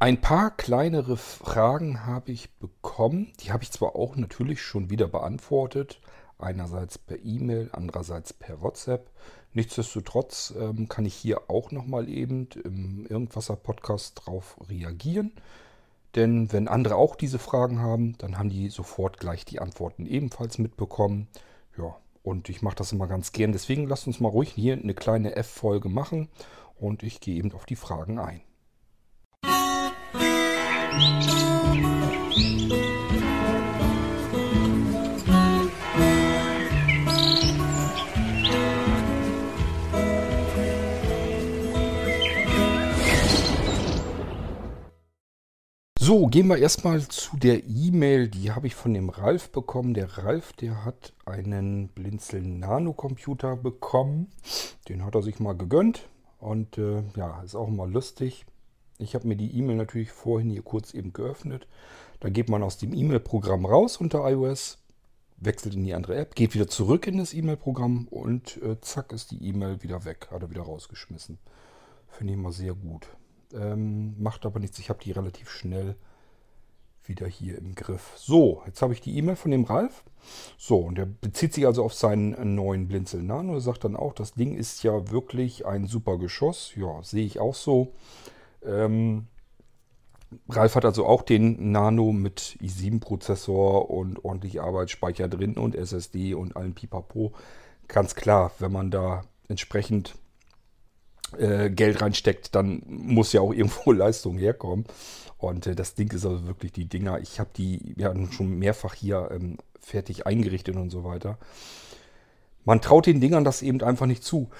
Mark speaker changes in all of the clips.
Speaker 1: Ein paar kleinere Fragen habe ich bekommen. Die habe ich zwar auch natürlich schon wieder beantwortet. Einerseits per E-Mail, andererseits per WhatsApp. Nichtsdestotrotz ähm, kann ich hier auch nochmal eben im Irgendwasser-Podcast drauf reagieren. Denn wenn andere auch diese Fragen haben, dann haben die sofort gleich die Antworten ebenfalls mitbekommen. Ja, und ich mache das immer ganz gern. Deswegen lasst uns mal ruhig hier eine kleine F-Folge machen und ich gehe eben auf die Fragen ein. So, gehen wir erstmal zu der E-Mail, die habe ich von dem Ralf bekommen. Der Ralf, der hat einen Blinzel Nano-Computer bekommen. Den hat er sich mal gegönnt und äh, ja, ist auch immer lustig. Ich habe mir die E-Mail natürlich vorhin hier kurz eben geöffnet. Da geht man aus dem E-Mail-Programm raus unter iOS, wechselt in die andere App, geht wieder zurück in das E-Mail-Programm und äh, zack ist die E-Mail wieder weg, hat er wieder rausgeschmissen. Finde ich mal sehr gut. Ähm, macht aber nichts. Ich habe die relativ schnell wieder hier im Griff. So, jetzt habe ich die E-Mail von dem Ralf. So, und der bezieht sich also auf seinen neuen Blinzel Nano. Er sagt dann auch, das Ding ist ja wirklich ein super Geschoss. Ja, sehe ich auch so. Ähm, Ralf hat also auch den Nano mit i7-Prozessor und ordentlich Arbeitsspeicher drin und SSD und allen Pipapo. Ganz klar, wenn man da entsprechend äh, Geld reinsteckt, dann muss ja auch irgendwo Leistung herkommen. Und äh, das Ding ist also wirklich die Dinger. Ich habe die ja schon mehrfach hier ähm, fertig eingerichtet und so weiter. Man traut den Dingern das eben einfach nicht zu.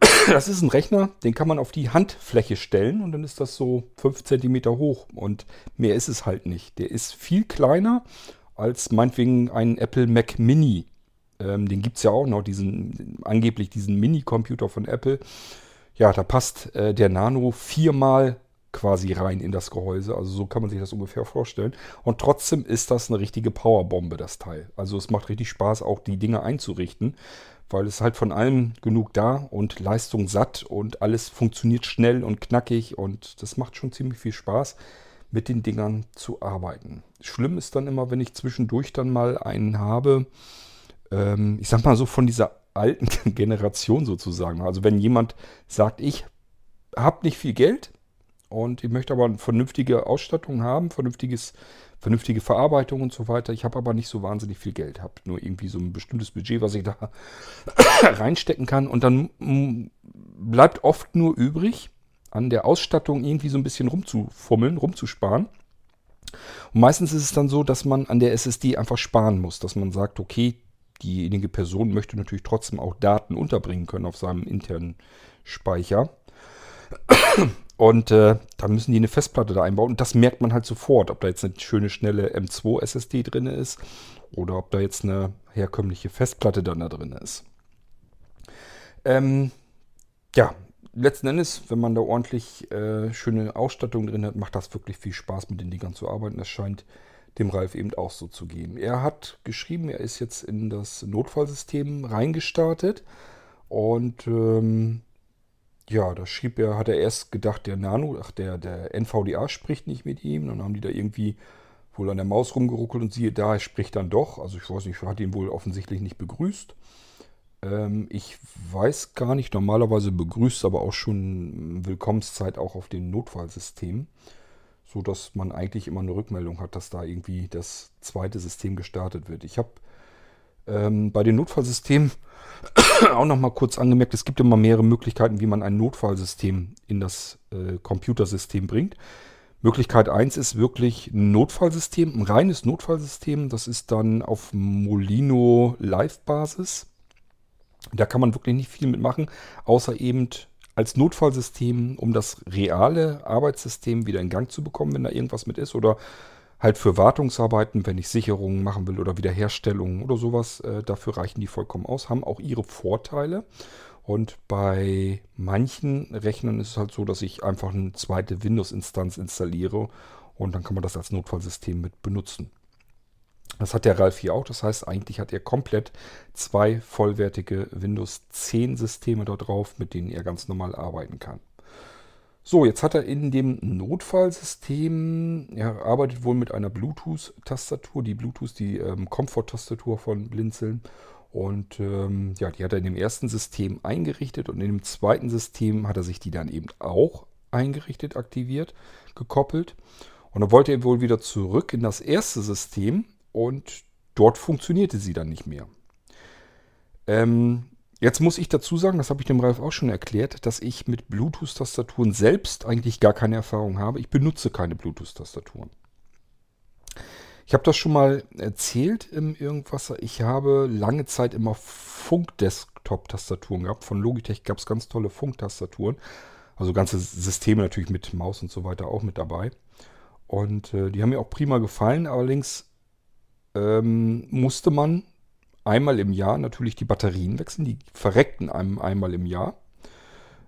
Speaker 1: Das ist ein Rechner, den kann man auf die Handfläche stellen und dann ist das so 5 cm hoch und mehr ist es halt nicht. Der ist viel kleiner als meinetwegen ein Apple Mac Mini. Ähm, den gibt es ja auch noch, diesen angeblich diesen Mini-Computer von Apple. Ja, da passt äh, der Nano viermal quasi rein in das Gehäuse. Also so kann man sich das ungefähr vorstellen. Und trotzdem ist das eine richtige Powerbombe, das Teil. Also es macht richtig Spaß, auch die Dinge einzurichten, weil es halt von allem genug da und Leistung satt und alles funktioniert schnell und knackig und das macht schon ziemlich viel Spaß, mit den Dingern zu arbeiten. Schlimm ist dann immer, wenn ich zwischendurch dann mal einen habe, ähm, ich sag mal so von dieser alten Generation sozusagen. Also wenn jemand sagt, ich habe nicht viel Geld und ich möchte aber eine vernünftige Ausstattung haben, vernünftiges, vernünftige Verarbeitung und so weiter. Ich habe aber nicht so wahnsinnig viel Geld, habe nur irgendwie so ein bestimmtes Budget, was ich da reinstecken kann. Und dann mm, bleibt oft nur übrig, an der Ausstattung irgendwie so ein bisschen rumzufummeln, rumzusparen. Und meistens ist es dann so, dass man an der SSD einfach sparen muss, dass man sagt, okay, diejenige Person möchte natürlich trotzdem auch Daten unterbringen können auf seinem internen Speicher. Und äh, da müssen die eine Festplatte da einbauen. Und das merkt man halt sofort, ob da jetzt eine schöne, schnelle M2 SSD drin ist oder ob da jetzt eine herkömmliche Festplatte dann da drin ist. Ähm, ja, letzten Endes, wenn man da ordentlich äh, schöne Ausstattung drin hat, macht das wirklich viel Spaß, mit den Dingern zu arbeiten. Das scheint dem Ralf eben auch so zu gehen. Er hat geschrieben, er ist jetzt in das Notfallsystem reingestartet und ähm, ja, da schrieb er, hat er erst gedacht, der Nano, ach, der, der NVDA spricht nicht mit ihm. Dann haben die da irgendwie wohl an der Maus rumgeruckelt und siehe da, er spricht dann doch. Also ich weiß nicht, hat ihn wohl offensichtlich nicht begrüßt. Ähm, ich weiß gar nicht, normalerweise begrüßt aber auch schon Willkommenszeit auch auf dem Notfallsystem so dass man eigentlich immer eine Rückmeldung hat, dass da irgendwie das zweite System gestartet wird. Ich habe ähm, bei den Notfallsystemen auch noch mal kurz angemerkt, es gibt immer mehrere Möglichkeiten, wie man ein Notfallsystem in das äh, Computersystem bringt. Möglichkeit 1 ist wirklich ein Notfallsystem, ein reines Notfallsystem. Das ist dann auf Molino Live-Basis. Da kann man wirklich nicht viel mitmachen, außer eben als Notfallsystem, um das reale Arbeitssystem wieder in Gang zu bekommen, wenn da irgendwas mit ist. Oder halt für Wartungsarbeiten, wenn ich Sicherungen machen will oder Wiederherstellungen oder sowas. Äh, dafür reichen die vollkommen aus, haben auch ihre Vorteile. Und bei manchen Rechnern ist es halt so, dass ich einfach eine zweite Windows-Instanz installiere und dann kann man das als Notfallsystem mit benutzen. Das hat der Ralf hier auch. Das heißt, eigentlich hat er komplett zwei vollwertige Windows 10 Systeme da drauf, mit denen er ganz normal arbeiten kann. So, jetzt hat er in dem Notfallsystem, er arbeitet wohl mit einer Bluetooth-Tastatur, die Bluetooth, die ähm, Comfort-Tastatur von Blinzeln. Und ähm, ja, die hat er in dem ersten System eingerichtet und in dem zweiten System hat er sich die dann eben auch eingerichtet, aktiviert, gekoppelt. Und dann wollte er wohl wieder zurück in das erste System und dort funktionierte sie dann nicht mehr. Ähm, Jetzt muss ich dazu sagen, das habe ich dem Ralf auch schon erklärt, dass ich mit Bluetooth-Tastaturen selbst eigentlich gar keine Erfahrung habe. Ich benutze keine Bluetooth-Tastaturen. Ich habe das schon mal erzählt im Irgendwasser. Ich habe lange Zeit immer Funk-Desktop-Tastaturen gehabt. Von Logitech gab es ganz tolle Funk-Tastaturen. Also ganze Systeme natürlich mit Maus und so weiter auch mit dabei. Und äh, die haben mir auch prima gefallen. Allerdings ähm, musste man einmal im Jahr natürlich die Batterien wechseln. Die verreckten einem einmal im Jahr.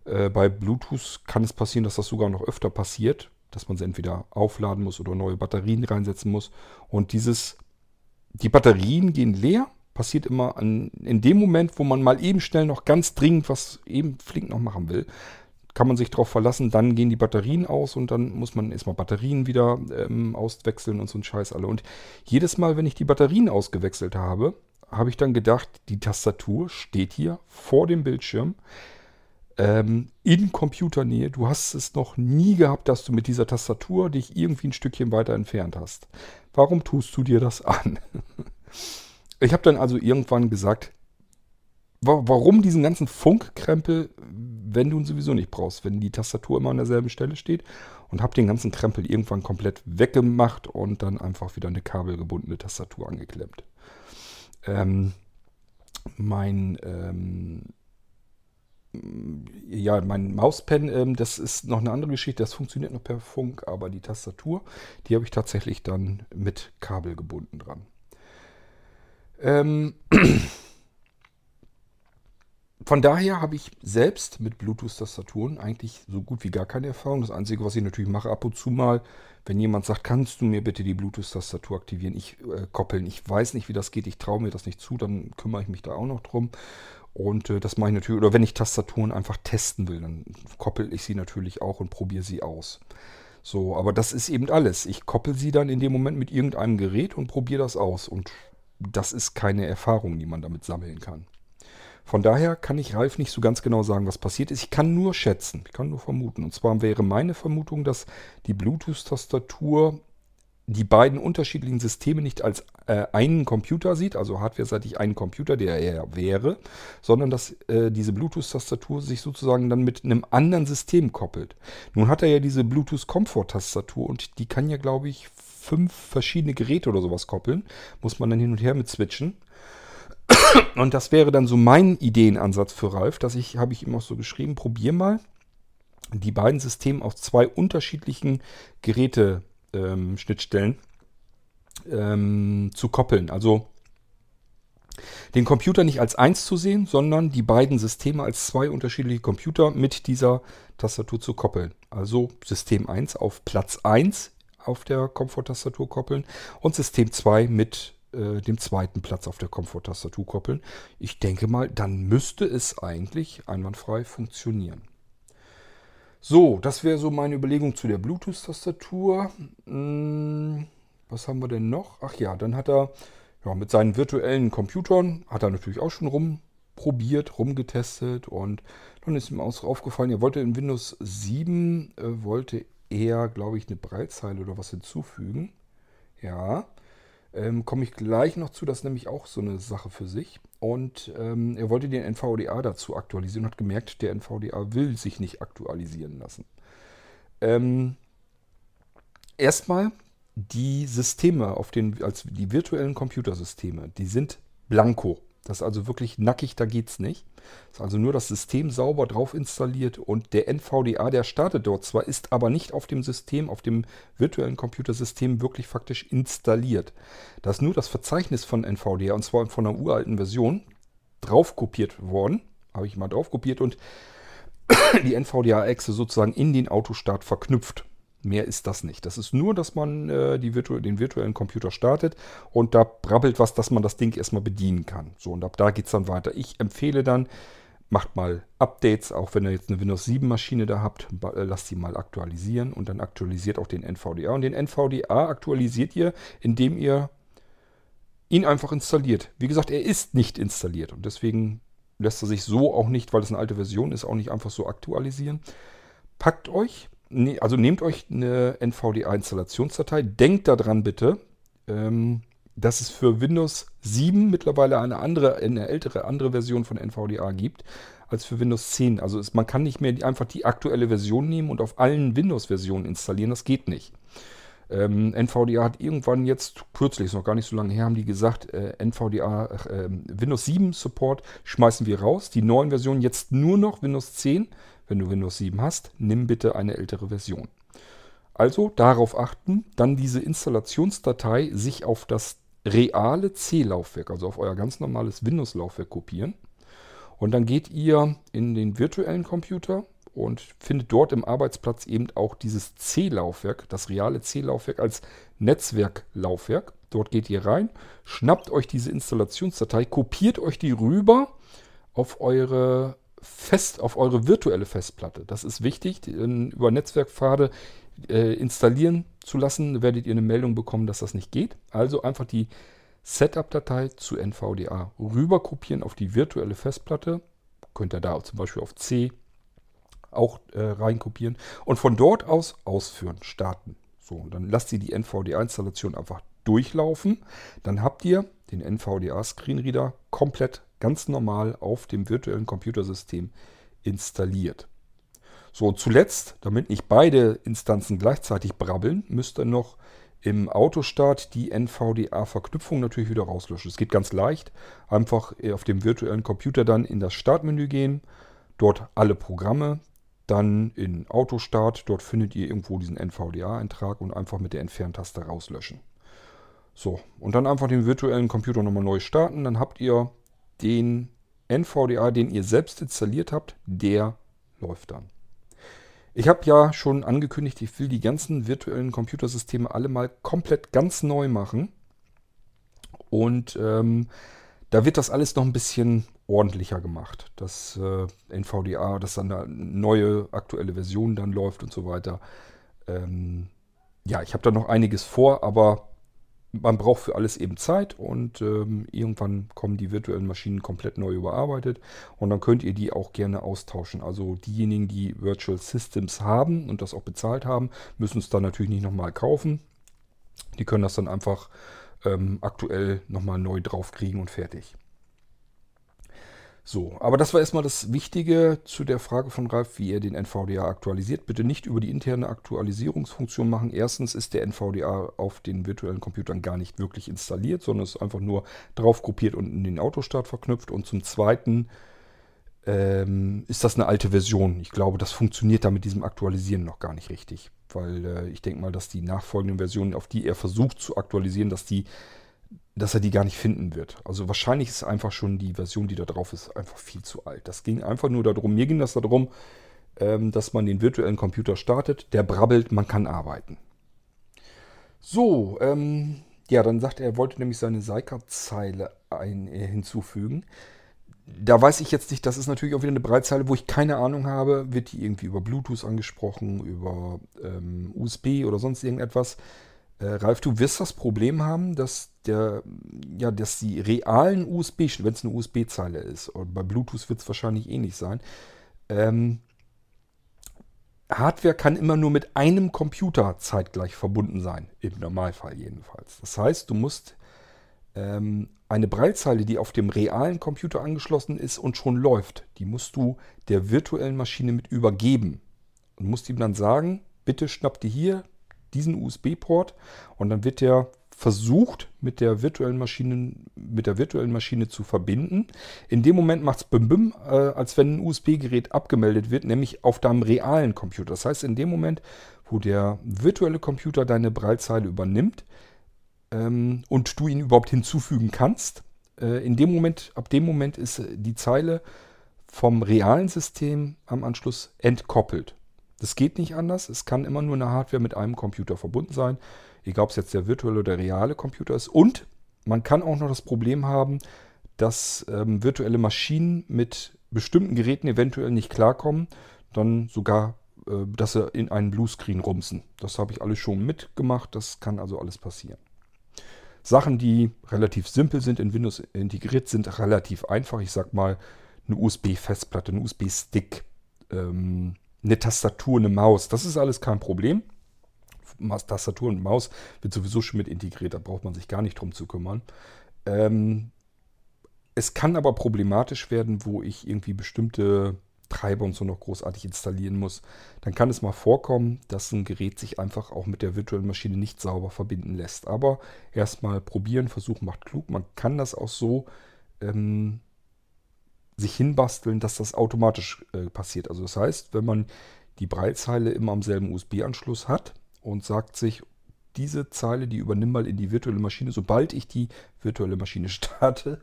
Speaker 1: Äh, bei Bluetooth kann es passieren, dass das sogar noch öfter passiert, dass man sie entweder aufladen muss oder neue Batterien reinsetzen muss. Und dieses, die Batterien gehen leer, passiert immer an, in dem Moment, wo man mal eben schnell noch ganz dringend was eben flink noch machen will. Kann man sich darauf verlassen, dann gehen die Batterien aus und dann muss man erstmal Batterien wieder ähm, auswechseln und so ein Scheiß alle. Und jedes Mal, wenn ich die Batterien ausgewechselt habe, habe ich dann gedacht, die Tastatur steht hier vor dem Bildschirm ähm, in Computernähe. Du hast es noch nie gehabt, dass du mit dieser Tastatur dich irgendwie ein Stückchen weiter entfernt hast. Warum tust du dir das an? ich habe dann also irgendwann gesagt, wa warum diesen ganzen Funkkrempel, wenn du ihn sowieso nicht brauchst, wenn die Tastatur immer an derselben Stelle steht und habe den ganzen Krempel irgendwann komplett weggemacht und dann einfach wieder eine kabelgebundene Tastatur angeklemmt. Ähm, mein ähm, ja, mein Mauspen, ähm, das ist noch eine andere Geschichte. Das funktioniert noch per Funk, aber die Tastatur, die habe ich tatsächlich dann mit Kabel gebunden dran. Ähm, von daher habe ich selbst mit Bluetooth-Tastaturen eigentlich so gut wie gar keine Erfahrung. Das Einzige, was ich natürlich mache, ab und zu mal, wenn jemand sagt, kannst du mir bitte die Bluetooth-Tastatur aktivieren, ich äh, koppeln. Ich weiß nicht, wie das geht, ich traue mir das nicht zu, dann kümmere ich mich da auch noch drum. Und äh, das mache ich natürlich, oder wenn ich Tastaturen einfach testen will, dann koppel ich sie natürlich auch und probiere sie aus. So, aber das ist eben alles. Ich koppel sie dann in dem Moment mit irgendeinem Gerät und probiere das aus. Und das ist keine Erfahrung, die man damit sammeln kann. Von daher kann ich Ralf nicht so ganz genau sagen, was passiert ist. Ich kann nur schätzen, ich kann nur vermuten. Und zwar wäre meine Vermutung, dass die Bluetooth-Tastatur die beiden unterschiedlichen Systeme nicht als äh, einen Computer sieht, also hardware-seitig einen Computer, der er wäre, sondern dass äh, diese Bluetooth-Tastatur sich sozusagen dann mit einem anderen System koppelt. Nun hat er ja diese Bluetooth-Comfort-Tastatur und die kann ja, glaube ich, fünf verschiedene Geräte oder sowas koppeln. Muss man dann hin und her mit switchen. Und das wäre dann so mein Ideenansatz für Ralf, dass ich, habe ich ihm auch so geschrieben, probier mal die beiden Systeme auf zwei unterschiedlichen Geräte-Schnittstellen ähm, ähm, zu koppeln. Also den Computer nicht als eins zu sehen, sondern die beiden Systeme als zwei unterschiedliche Computer mit dieser Tastatur zu koppeln. Also System 1 auf Platz 1 auf der Komforttastatur koppeln und System 2 mit äh, dem zweiten Platz auf der Komforttastatur koppeln. Ich denke mal, dann müsste es eigentlich einwandfrei funktionieren. So, das wäre so meine Überlegung zu der Bluetooth-Tastatur. Hm, was haben wir denn noch? Ach ja, dann hat er ja, mit seinen virtuellen Computern, hat er natürlich auch schon rumprobiert, rumgetestet und dann ist ihm auch aufgefallen, er wollte in Windows 7, äh, wollte er, glaube ich, eine Breitzeile oder was hinzufügen. Ja, ähm, Komme ich gleich noch zu, das ist nämlich auch so eine Sache für sich. Und ähm, er wollte den NVDA dazu aktualisieren und hat gemerkt, der NVDA will sich nicht aktualisieren lassen. Ähm, erstmal die Systeme auf den, als die virtuellen Computersysteme, die sind blanko. Das ist also wirklich nackig, da geht es nicht. Ist also nur das System sauber drauf installiert und der NVDA, der startet dort zwar, ist aber nicht auf dem System, auf dem virtuellen Computersystem wirklich faktisch installiert. Da ist nur das Verzeichnis von NVDA und zwar von einer uralten Version drauf kopiert worden. Habe ich mal drauf kopiert und die NVDA-Echse sozusagen in den Autostart verknüpft. Mehr ist das nicht. Das ist nur, dass man äh, virtu den virtuellen Computer startet und da brabbelt was, dass man das Ding erstmal bedienen kann. So, und ab da geht es dann weiter. Ich empfehle dann, macht mal Updates, auch wenn ihr jetzt eine Windows 7 Maschine da habt, äh, lasst sie mal aktualisieren und dann aktualisiert auch den NVDA. Und den NVDA aktualisiert ihr, indem ihr ihn einfach installiert. Wie gesagt, er ist nicht installiert und deswegen lässt er sich so auch nicht, weil es eine alte Version ist, auch nicht einfach so aktualisieren. Packt euch, also nehmt euch eine NVDA-Installationsdatei, denkt daran bitte, ähm, dass es für Windows 7 mittlerweile eine andere, eine ältere, andere Version von NVDA gibt als für Windows 10. Also es, man kann nicht mehr einfach die aktuelle Version nehmen und auf allen Windows-Versionen installieren. Das geht nicht. Ähm, NVDA hat irgendwann jetzt, kürzlich, ist noch gar nicht so lange her, haben die gesagt, äh, NVDA, äh, Windows 7 Support schmeißen wir raus. Die neuen Versionen jetzt nur noch Windows 10. Wenn du Windows 7 hast, nimm bitte eine ältere Version. Also darauf achten, dann diese Installationsdatei sich auf das reale C-Laufwerk, also auf euer ganz normales Windows-Laufwerk kopieren. Und dann geht ihr in den virtuellen Computer und findet dort im Arbeitsplatz eben auch dieses C-Laufwerk, das reale C-Laufwerk als Netzwerklaufwerk. Dort geht ihr rein, schnappt euch diese Installationsdatei, kopiert euch die rüber auf eure Fest, auf eure virtuelle Festplatte. Das ist wichtig. Über Netzwerkpfade äh, installieren zu lassen, werdet ihr eine Meldung bekommen, dass das nicht geht. Also einfach die Setup-Datei zu NVDA rüber kopieren auf die virtuelle Festplatte. Könnt ihr da zum Beispiel auf C auch äh, reinkopieren und von dort aus ausführen, starten. So, und dann lasst ihr die NVDA-Installation einfach durchlaufen. Dann habt ihr den NVDA-Screenreader komplett ganz normal auf dem virtuellen Computersystem installiert. So, zuletzt, damit nicht beide Instanzen gleichzeitig brabbeln, müsst ihr noch im Autostart die NVDA-Verknüpfung natürlich wieder rauslöschen. Es geht ganz leicht. Einfach auf dem virtuellen Computer dann in das Startmenü gehen, dort alle Programme, dann in Autostart, dort findet ihr irgendwo diesen NVDA-Eintrag und einfach mit der Entferntaste rauslöschen. So, und dann einfach den virtuellen Computer nochmal neu starten. Dann habt ihr den NVDA, den ihr selbst installiert habt, der läuft dann. Ich habe ja schon angekündigt, ich will die ganzen virtuellen Computersysteme alle mal komplett ganz neu machen. Und ähm, da wird das alles noch ein bisschen ordentlicher gemacht. Das äh, NVDA, dass dann eine neue aktuelle Version dann läuft und so weiter. Ähm, ja, ich habe da noch einiges vor, aber man braucht für alles eben Zeit und ähm, irgendwann kommen die virtuellen Maschinen komplett neu überarbeitet und dann könnt ihr die auch gerne austauschen. Also diejenigen, die Virtual Systems haben und das auch bezahlt haben, müssen es dann natürlich nicht nochmal kaufen. Die können das dann einfach ähm, aktuell nochmal neu draufkriegen und fertig. So, aber das war erstmal das Wichtige zu der Frage von Ralf, wie er den NVDA aktualisiert. Bitte nicht über die interne Aktualisierungsfunktion machen. Erstens ist der NVDA auf den virtuellen Computern gar nicht wirklich installiert, sondern ist einfach nur drauf kopiert und in den Autostart verknüpft. Und zum Zweiten ähm, ist das eine alte Version. Ich glaube, das funktioniert da mit diesem Aktualisieren noch gar nicht richtig. Weil äh, ich denke mal, dass die nachfolgenden Versionen, auf die er versucht zu aktualisieren, dass die dass er die gar nicht finden wird. Also wahrscheinlich ist einfach schon die Version, die da drauf ist, einfach viel zu alt. Das ging einfach nur darum, mir ging das darum, ähm, dass man den virtuellen Computer startet, der brabbelt, man kann arbeiten. So, ähm, ja, dann sagt er, er wollte nämlich seine Seika-Zeile äh, hinzufügen. Da weiß ich jetzt nicht, das ist natürlich auch wieder eine Breitzeile, wo ich keine Ahnung habe. Wird die irgendwie über Bluetooth angesprochen, über ähm, USB oder sonst irgendetwas? Äh, Ralf, du wirst das Problem haben, dass der, ja, dass die realen USB, wenn es eine USB-Zeile ist, und bei Bluetooth wird es wahrscheinlich ähnlich eh sein, ähm, Hardware kann immer nur mit einem Computer zeitgleich verbunden sein, im Normalfall jedenfalls. Das heißt, du musst ähm, eine Breitzeile, die auf dem realen Computer angeschlossen ist und schon läuft, die musst du der virtuellen Maschine mit übergeben. Und musst ihm dann sagen, bitte schnapp die hier diesen USB-Port und dann wird der versucht mit der virtuellen Maschine, mit der virtuellen Maschine zu verbinden. In dem Moment macht es bim bim, äh, als wenn ein USB-Gerät abgemeldet wird, nämlich auf deinem realen Computer. Das heißt, in dem Moment, wo der virtuelle Computer deine Braillezeile übernimmt ähm, und du ihn überhaupt hinzufügen kannst, äh, in dem Moment, ab dem Moment ist die Zeile vom realen System am Anschluss entkoppelt. Das geht nicht anders. Es kann immer nur eine Hardware mit einem Computer verbunden sein. Egal, ob es jetzt der virtuelle oder der reale Computer ist. Und man kann auch noch das Problem haben, dass ähm, virtuelle Maschinen mit bestimmten Geräten eventuell nicht klarkommen, dann sogar, äh, dass sie in einen Bluescreen rumsen. Das habe ich alles schon mitgemacht, das kann also alles passieren. Sachen, die relativ simpel sind, in Windows integriert sind, relativ einfach. Ich sag mal, eine USB-Festplatte, ein USB-Stick, ähm, eine Tastatur, eine Maus. Das ist alles kein Problem. Tastatur und Maus wird sowieso schon mit integriert, da braucht man sich gar nicht drum zu kümmern. Ähm, es kann aber problematisch werden, wo ich irgendwie bestimmte Treiber und so noch großartig installieren muss. Dann kann es mal vorkommen, dass ein Gerät sich einfach auch mit der virtuellen Maschine nicht sauber verbinden lässt. Aber erstmal probieren, versuchen macht klug. Man kann das auch so ähm, sich hinbasteln, dass das automatisch äh, passiert. Also das heißt, wenn man die Breitzeile immer am selben USB-Anschluss hat und sagt sich, diese Zeile, die übernimm mal in die virtuelle Maschine, sobald ich die virtuelle Maschine starte.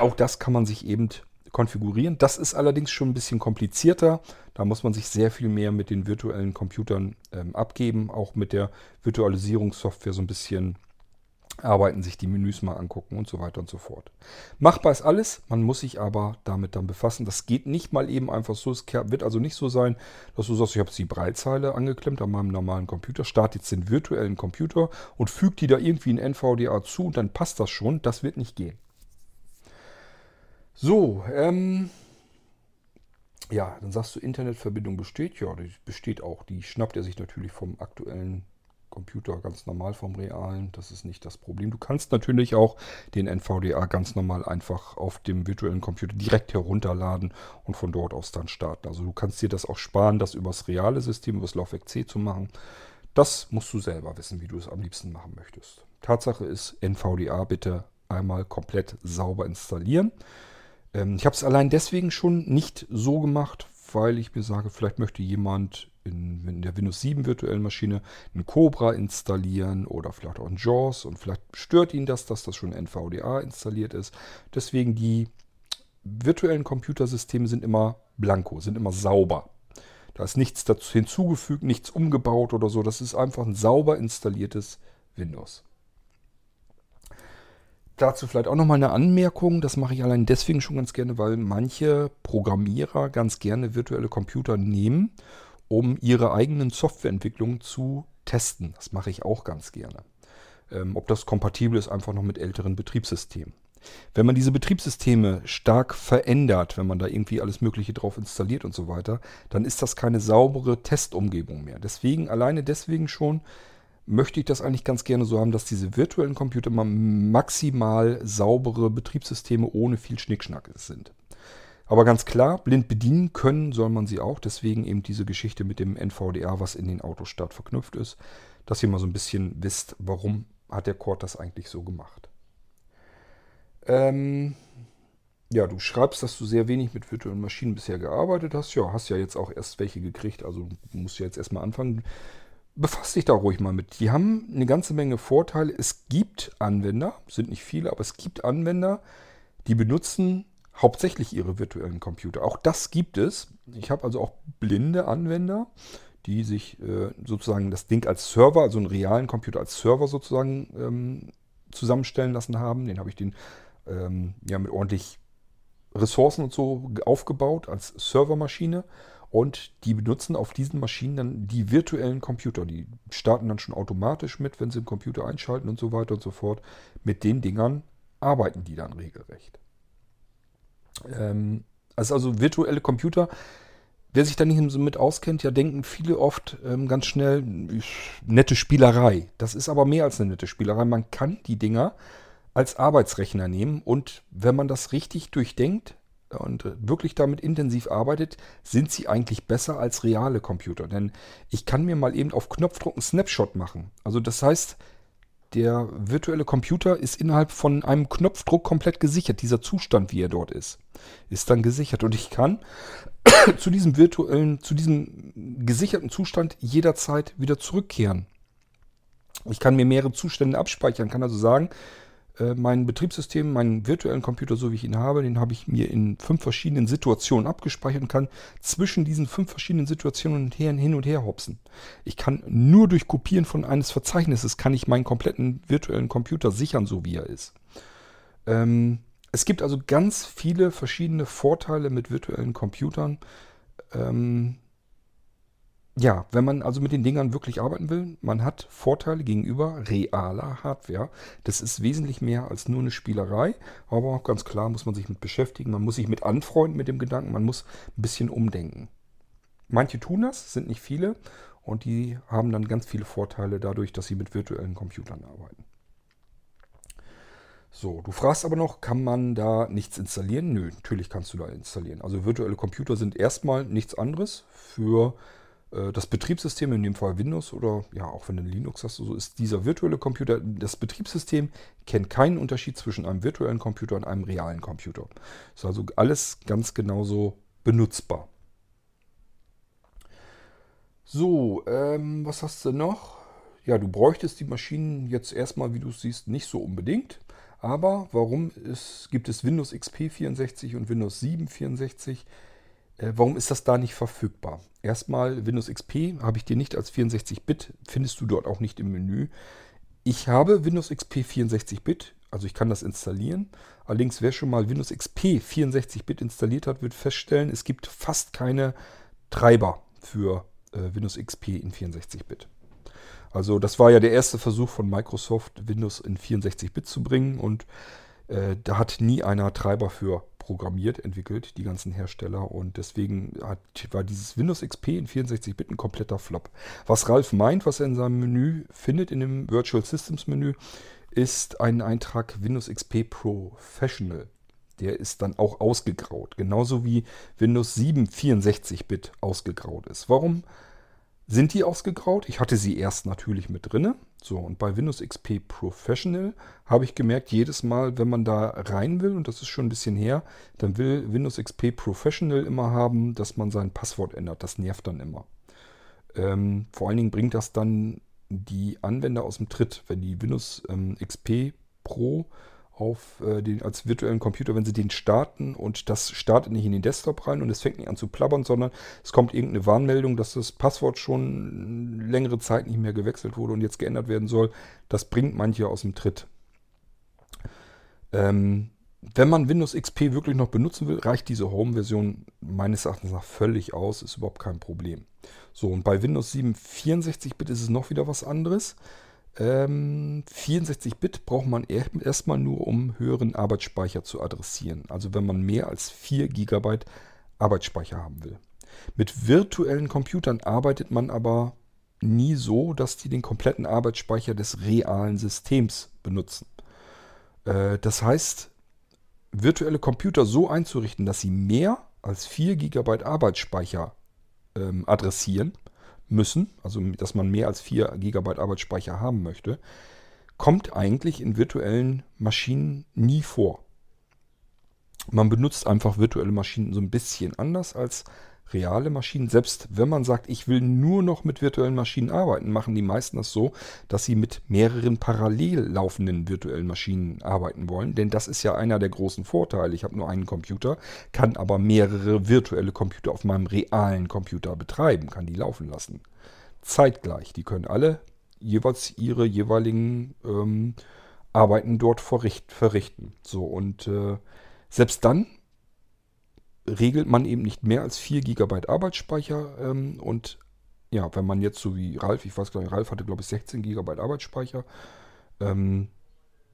Speaker 1: auch das kann man sich eben konfigurieren. Das ist allerdings schon ein bisschen komplizierter. Da muss man sich sehr viel mehr mit den virtuellen Computern ähm, abgeben, auch mit der Virtualisierungssoftware so ein bisschen arbeiten, sich die Menüs mal angucken und so weiter und so fort. Machbar ist alles, man muss sich aber damit dann befassen. Das geht nicht mal eben einfach so. Es wird also nicht so sein, dass du sagst, ich habe die Breitzeile angeklemmt an meinem normalen Computer, starte jetzt den virtuellen Computer und füge die da irgendwie in NVDA zu und dann passt das schon. Das wird nicht gehen. So, ähm, ja, dann sagst du, Internetverbindung besteht. Ja, die besteht auch. Die schnappt er sich natürlich vom aktuellen Computer ganz normal vom realen. Das ist nicht das Problem. Du kannst natürlich auch den NVDA ganz normal einfach auf dem virtuellen Computer direkt herunterladen und von dort aus dann starten. Also du kannst dir das auch sparen, das übers reale System, übers Laufwerk C zu machen. Das musst du selber wissen, wie du es am liebsten machen möchtest. Tatsache ist, NVDA bitte einmal komplett sauber installieren. Ähm, ich habe es allein deswegen schon nicht so gemacht, weil ich mir sage, vielleicht möchte jemand in, in, der Windows 7 virtuellen Maschine ein Cobra installieren oder vielleicht auch ein JAWS und vielleicht stört ihn das, dass das schon NVDA installiert ist. Deswegen die virtuellen Computersysteme sind immer blanko, sind immer sauber. Da ist nichts dazu hinzugefügt, nichts umgebaut oder so. Das ist einfach ein sauber installiertes Windows. Dazu vielleicht auch nochmal eine Anmerkung. Das mache ich allein deswegen schon ganz gerne, weil manche Programmierer ganz gerne virtuelle Computer nehmen um ihre eigenen Softwareentwicklungen zu testen. Das mache ich auch ganz gerne. Ähm, ob das kompatibel ist einfach noch mit älteren Betriebssystemen. Wenn man diese Betriebssysteme stark verändert, wenn man da irgendwie alles Mögliche drauf installiert und so weiter, dann ist das keine saubere Testumgebung mehr. Deswegen, alleine deswegen schon, möchte ich das eigentlich ganz gerne so haben, dass diese virtuellen Computer mal maximal saubere Betriebssysteme ohne viel Schnickschnack sind. Aber ganz klar, blind bedienen können soll man sie auch. Deswegen eben diese Geschichte mit dem NVDA, was in den Autostart verknüpft ist. Dass ihr mal so ein bisschen wisst, warum hat der Cord das eigentlich so gemacht. Ähm, ja, du schreibst, dass du sehr wenig mit virtuellen Maschinen bisher gearbeitet hast. Ja, hast ja jetzt auch erst welche gekriegt. Also musst du jetzt erstmal anfangen. Befass dich da ruhig mal mit. Die haben eine ganze Menge Vorteile. Es gibt Anwender, sind nicht viele, aber es gibt Anwender, die benutzen hauptsächlich ihre virtuellen Computer. Auch das gibt es. Ich habe also auch blinde Anwender, die sich äh, sozusagen das Ding als Server, also einen realen Computer als Server sozusagen ähm, zusammenstellen lassen haben. Den habe ich den ähm, ja mit ordentlich Ressourcen und so aufgebaut als Servermaschine. Und die benutzen auf diesen Maschinen dann die virtuellen Computer. Die starten dann schon automatisch mit, wenn sie den Computer einschalten und so weiter und so fort. Mit den Dingern arbeiten die dann regelrecht. Ähm, also, also virtuelle Computer. Wer sich da nicht so mit auskennt, ja denken viele oft ähm, ganz schnell, nette Spielerei. Das ist aber mehr als eine nette Spielerei. Man kann die Dinger als Arbeitsrechner nehmen und wenn man das richtig durchdenkt und wirklich damit intensiv arbeitet, sind sie eigentlich besser als reale Computer. Denn ich kann mir mal eben auf Knopfdruck einen Snapshot machen. Also das heißt, der virtuelle Computer ist innerhalb von einem Knopfdruck komplett gesichert. Dieser Zustand, wie er dort ist, ist dann gesichert. Und ich kann zu diesem virtuellen, zu diesem gesicherten Zustand jederzeit wieder zurückkehren. Ich kann mir mehrere Zustände abspeichern, kann also sagen, äh, mein Betriebssystem, meinen virtuellen Computer, so wie ich ihn habe, den habe ich mir in fünf verschiedenen Situationen abgespeichert und kann zwischen diesen fünf verschiedenen Situationen hin und her hopsen. Ich kann nur durch Kopieren von eines Verzeichnisses kann ich meinen kompletten virtuellen Computer sichern, so wie er ist. Ähm, es gibt also ganz viele verschiedene Vorteile mit virtuellen Computern. Ähm, ja, wenn man also mit den Dingern wirklich arbeiten will, man hat Vorteile gegenüber realer Hardware. Das ist wesentlich mehr als nur eine Spielerei, aber ganz klar muss man sich mit beschäftigen, man muss sich mit anfreunden mit dem Gedanken, man muss ein bisschen umdenken. Manche tun das, sind nicht viele und die haben dann ganz viele Vorteile dadurch, dass sie mit virtuellen Computern arbeiten. So, du fragst aber noch, kann man da nichts installieren? Nö, natürlich kannst du da installieren. Also virtuelle Computer sind erstmal nichts anderes für das Betriebssystem, in dem Fall Windows oder ja, auch wenn du Linux hast, so ist dieser virtuelle Computer, das Betriebssystem kennt keinen Unterschied zwischen einem virtuellen Computer und einem realen Computer. Ist also alles ganz genauso benutzbar. So, ähm, was hast du noch? Ja, du bräuchtest die Maschinen jetzt erstmal, wie du siehst, nicht so unbedingt. Aber warum ist, gibt es Windows XP 64 und Windows 7 64? Äh, warum ist das da nicht verfügbar? Erstmal Windows XP habe ich dir nicht als 64-Bit, findest du dort auch nicht im Menü. Ich habe Windows XP 64-Bit, also ich kann das installieren. Allerdings, wer schon mal Windows XP 64-Bit installiert hat, wird feststellen, es gibt fast keine Treiber für äh, Windows XP in 64-Bit. Also das war ja der erste Versuch von Microsoft, Windows in 64-Bit zu bringen und äh, da hat nie einer Treiber für programmiert, entwickelt, die ganzen Hersteller und deswegen hat, war dieses Windows XP in 64-Bit ein kompletter Flop. Was Ralf meint, was er in seinem Menü findet, in dem Virtual Systems Menü, ist ein Eintrag Windows XP Professional. Der ist dann auch ausgegraut, genauso wie Windows 7 64-Bit ausgegraut ist. Warum sind die ausgegraut. Ich hatte sie erst natürlich mit drinne. So, und bei Windows XP Professional habe ich gemerkt, jedes Mal, wenn man da rein will, und das ist schon ein bisschen her, dann will Windows XP Professional immer haben, dass man sein Passwort ändert. Das nervt dann immer. Ähm, vor allen Dingen bringt das dann die Anwender aus dem Tritt, wenn die Windows ähm, XP Pro auf äh, den, als virtuellen Computer, wenn Sie den starten und das startet nicht in den Desktop rein und es fängt nicht an zu plappern, sondern es kommt irgendeine Warnmeldung, dass das Passwort schon längere Zeit nicht mehr gewechselt wurde und jetzt geändert werden soll. Das bringt manche aus dem Tritt. Ähm, wenn man Windows XP wirklich noch benutzen will, reicht diese Home-Version meines Erachtens nach völlig aus, ist überhaupt kein Problem. So, und bei Windows 7 64-Bit ist es noch wieder was anderes. Ähm, 64-Bit braucht man erstmal nur, um höheren Arbeitsspeicher zu adressieren. Also wenn man mehr als 4 GB Arbeitsspeicher haben will. Mit virtuellen Computern arbeitet man aber nie so, dass die den kompletten Arbeitsspeicher des realen Systems benutzen. Äh, das heißt, virtuelle Computer so einzurichten, dass sie mehr als 4 GB Arbeitsspeicher ähm, adressieren, müssen, also dass man mehr als 4 GB Arbeitsspeicher haben möchte, kommt eigentlich in virtuellen Maschinen nie vor. Man benutzt einfach virtuelle Maschinen so ein bisschen anders als reale Maschinen. Selbst wenn man sagt, ich will nur noch mit virtuellen Maschinen arbeiten, machen die meisten das so, dass sie mit mehreren parallel laufenden virtuellen Maschinen arbeiten wollen. Denn das ist ja einer der großen Vorteile. Ich habe nur einen Computer, kann aber mehrere virtuelle Computer auf meinem realen Computer betreiben, kann die laufen lassen. Zeitgleich. Die können alle jeweils ihre jeweiligen ähm, Arbeiten dort verrichten. So, und äh, selbst dann regelt man eben nicht mehr als 4 GB Arbeitsspeicher. Ähm, und ja, wenn man jetzt so wie Ralf, ich weiß gar nicht, Ralf hatte glaube ich 16 GB Arbeitsspeicher, ähm,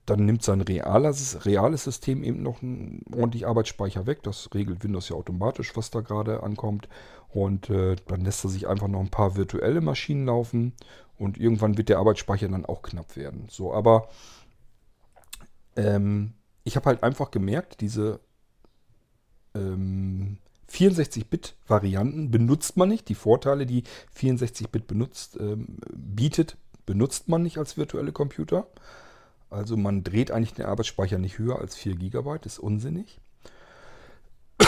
Speaker 1: dann nimmt sein reales, reales System eben noch ordentlich Arbeitsspeicher weg. Das regelt Windows ja automatisch, was da gerade ankommt. Und äh, dann lässt er sich einfach noch ein paar virtuelle Maschinen laufen. Und irgendwann wird der Arbeitsspeicher dann auch knapp werden. So, aber ähm, ich habe halt einfach gemerkt, diese ähm, 64-Bit-Varianten benutzt man nicht. Die Vorteile, die 64-Bit benutzt, ähm, bietet, benutzt man nicht als virtuelle Computer. Also man dreht eigentlich den Arbeitsspeicher nicht höher als 4 GB, ist unsinnig.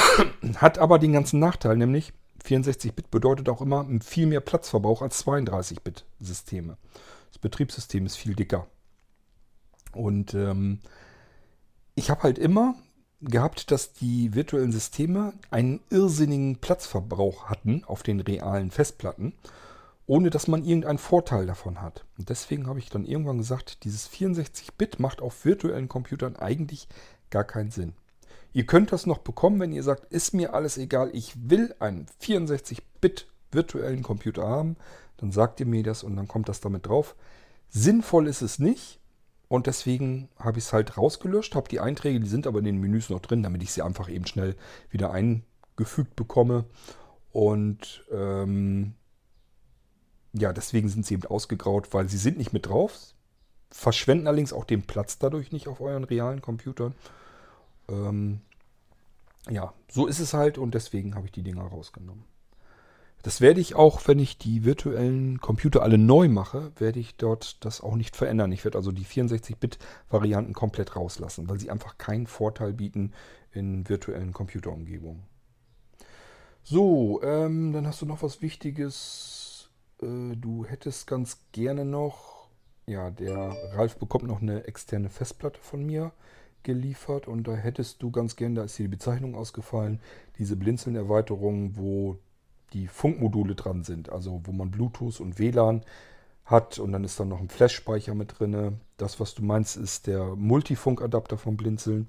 Speaker 1: Hat aber den ganzen Nachteil, nämlich 64-Bit bedeutet auch immer viel mehr Platzverbrauch als 32-Bit-Systeme. Das Betriebssystem ist viel dicker. Und ähm, ich habe halt immer gehabt, dass die virtuellen Systeme einen irrsinnigen Platzverbrauch hatten auf den realen Festplatten, ohne dass man irgendeinen Vorteil davon hat. Und deswegen habe ich dann irgendwann gesagt, dieses 64-Bit macht auf virtuellen Computern eigentlich gar keinen Sinn. Ihr könnt das noch bekommen, wenn ihr sagt, ist mir alles egal, ich will einen 64-Bit virtuellen Computer haben, dann sagt ihr mir das und dann kommt das damit drauf. Sinnvoll ist es nicht und deswegen habe ich es halt rausgelöscht, habe die Einträge, die sind aber in den Menüs noch drin, damit ich sie einfach eben schnell wieder eingefügt bekomme. Und ähm, ja, deswegen sind sie eben ausgegraut, weil sie sind nicht mit drauf, verschwenden allerdings auch den Platz dadurch nicht auf euren realen Computern. Ähm, ja, so ist es halt und deswegen habe ich die Dinger rausgenommen. Das werde ich auch, wenn ich die virtuellen Computer alle neu mache, werde ich dort das auch nicht verändern. Ich werde also die 64-Bit-Varianten komplett rauslassen, weil sie einfach keinen Vorteil bieten in virtuellen Computerumgebungen. So, ähm, dann hast du noch was Wichtiges. Äh, du hättest ganz gerne noch, ja, der Ralf bekommt noch eine externe Festplatte von mir geliefert und da hättest du ganz gern, da ist hier die Bezeichnung ausgefallen, diese Blinzeln-Erweiterung, wo die Funkmodule dran sind, also wo man Bluetooth und WLAN hat und dann ist dann noch ein Flash-Speicher mit drin. Das, was du meinst, ist der Multifunk-Adapter vom Blinzeln.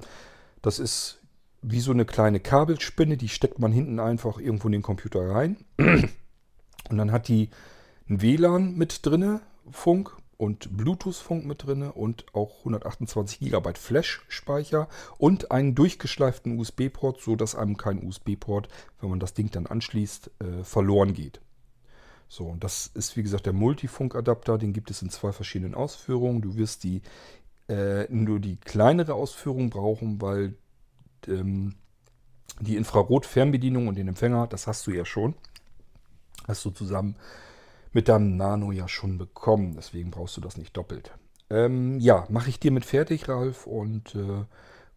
Speaker 1: Das ist wie so eine kleine Kabelspinne, die steckt man hinten einfach irgendwo in den Computer rein. Und dann hat die ein WLAN mit drinne, Funk, und Bluetooth-Funk mit drin und auch 128 GB Flash-Speicher und einen durchgeschleiften USB-Port, sodass einem kein USB-Port, wenn man das Ding dann anschließt, äh, verloren geht. So, und das ist wie gesagt der Multifunk-Adapter, den gibt es in zwei verschiedenen Ausführungen. Du wirst die äh, nur die kleinere Ausführung brauchen, weil ähm, die Infrarot-Fernbedienung und den Empfänger, das hast du ja schon. Hast du zusammen mit deinem Nano ja schon bekommen. Deswegen brauchst du das nicht doppelt. Ähm, ja, mache ich dir mit fertig, Ralf, und äh,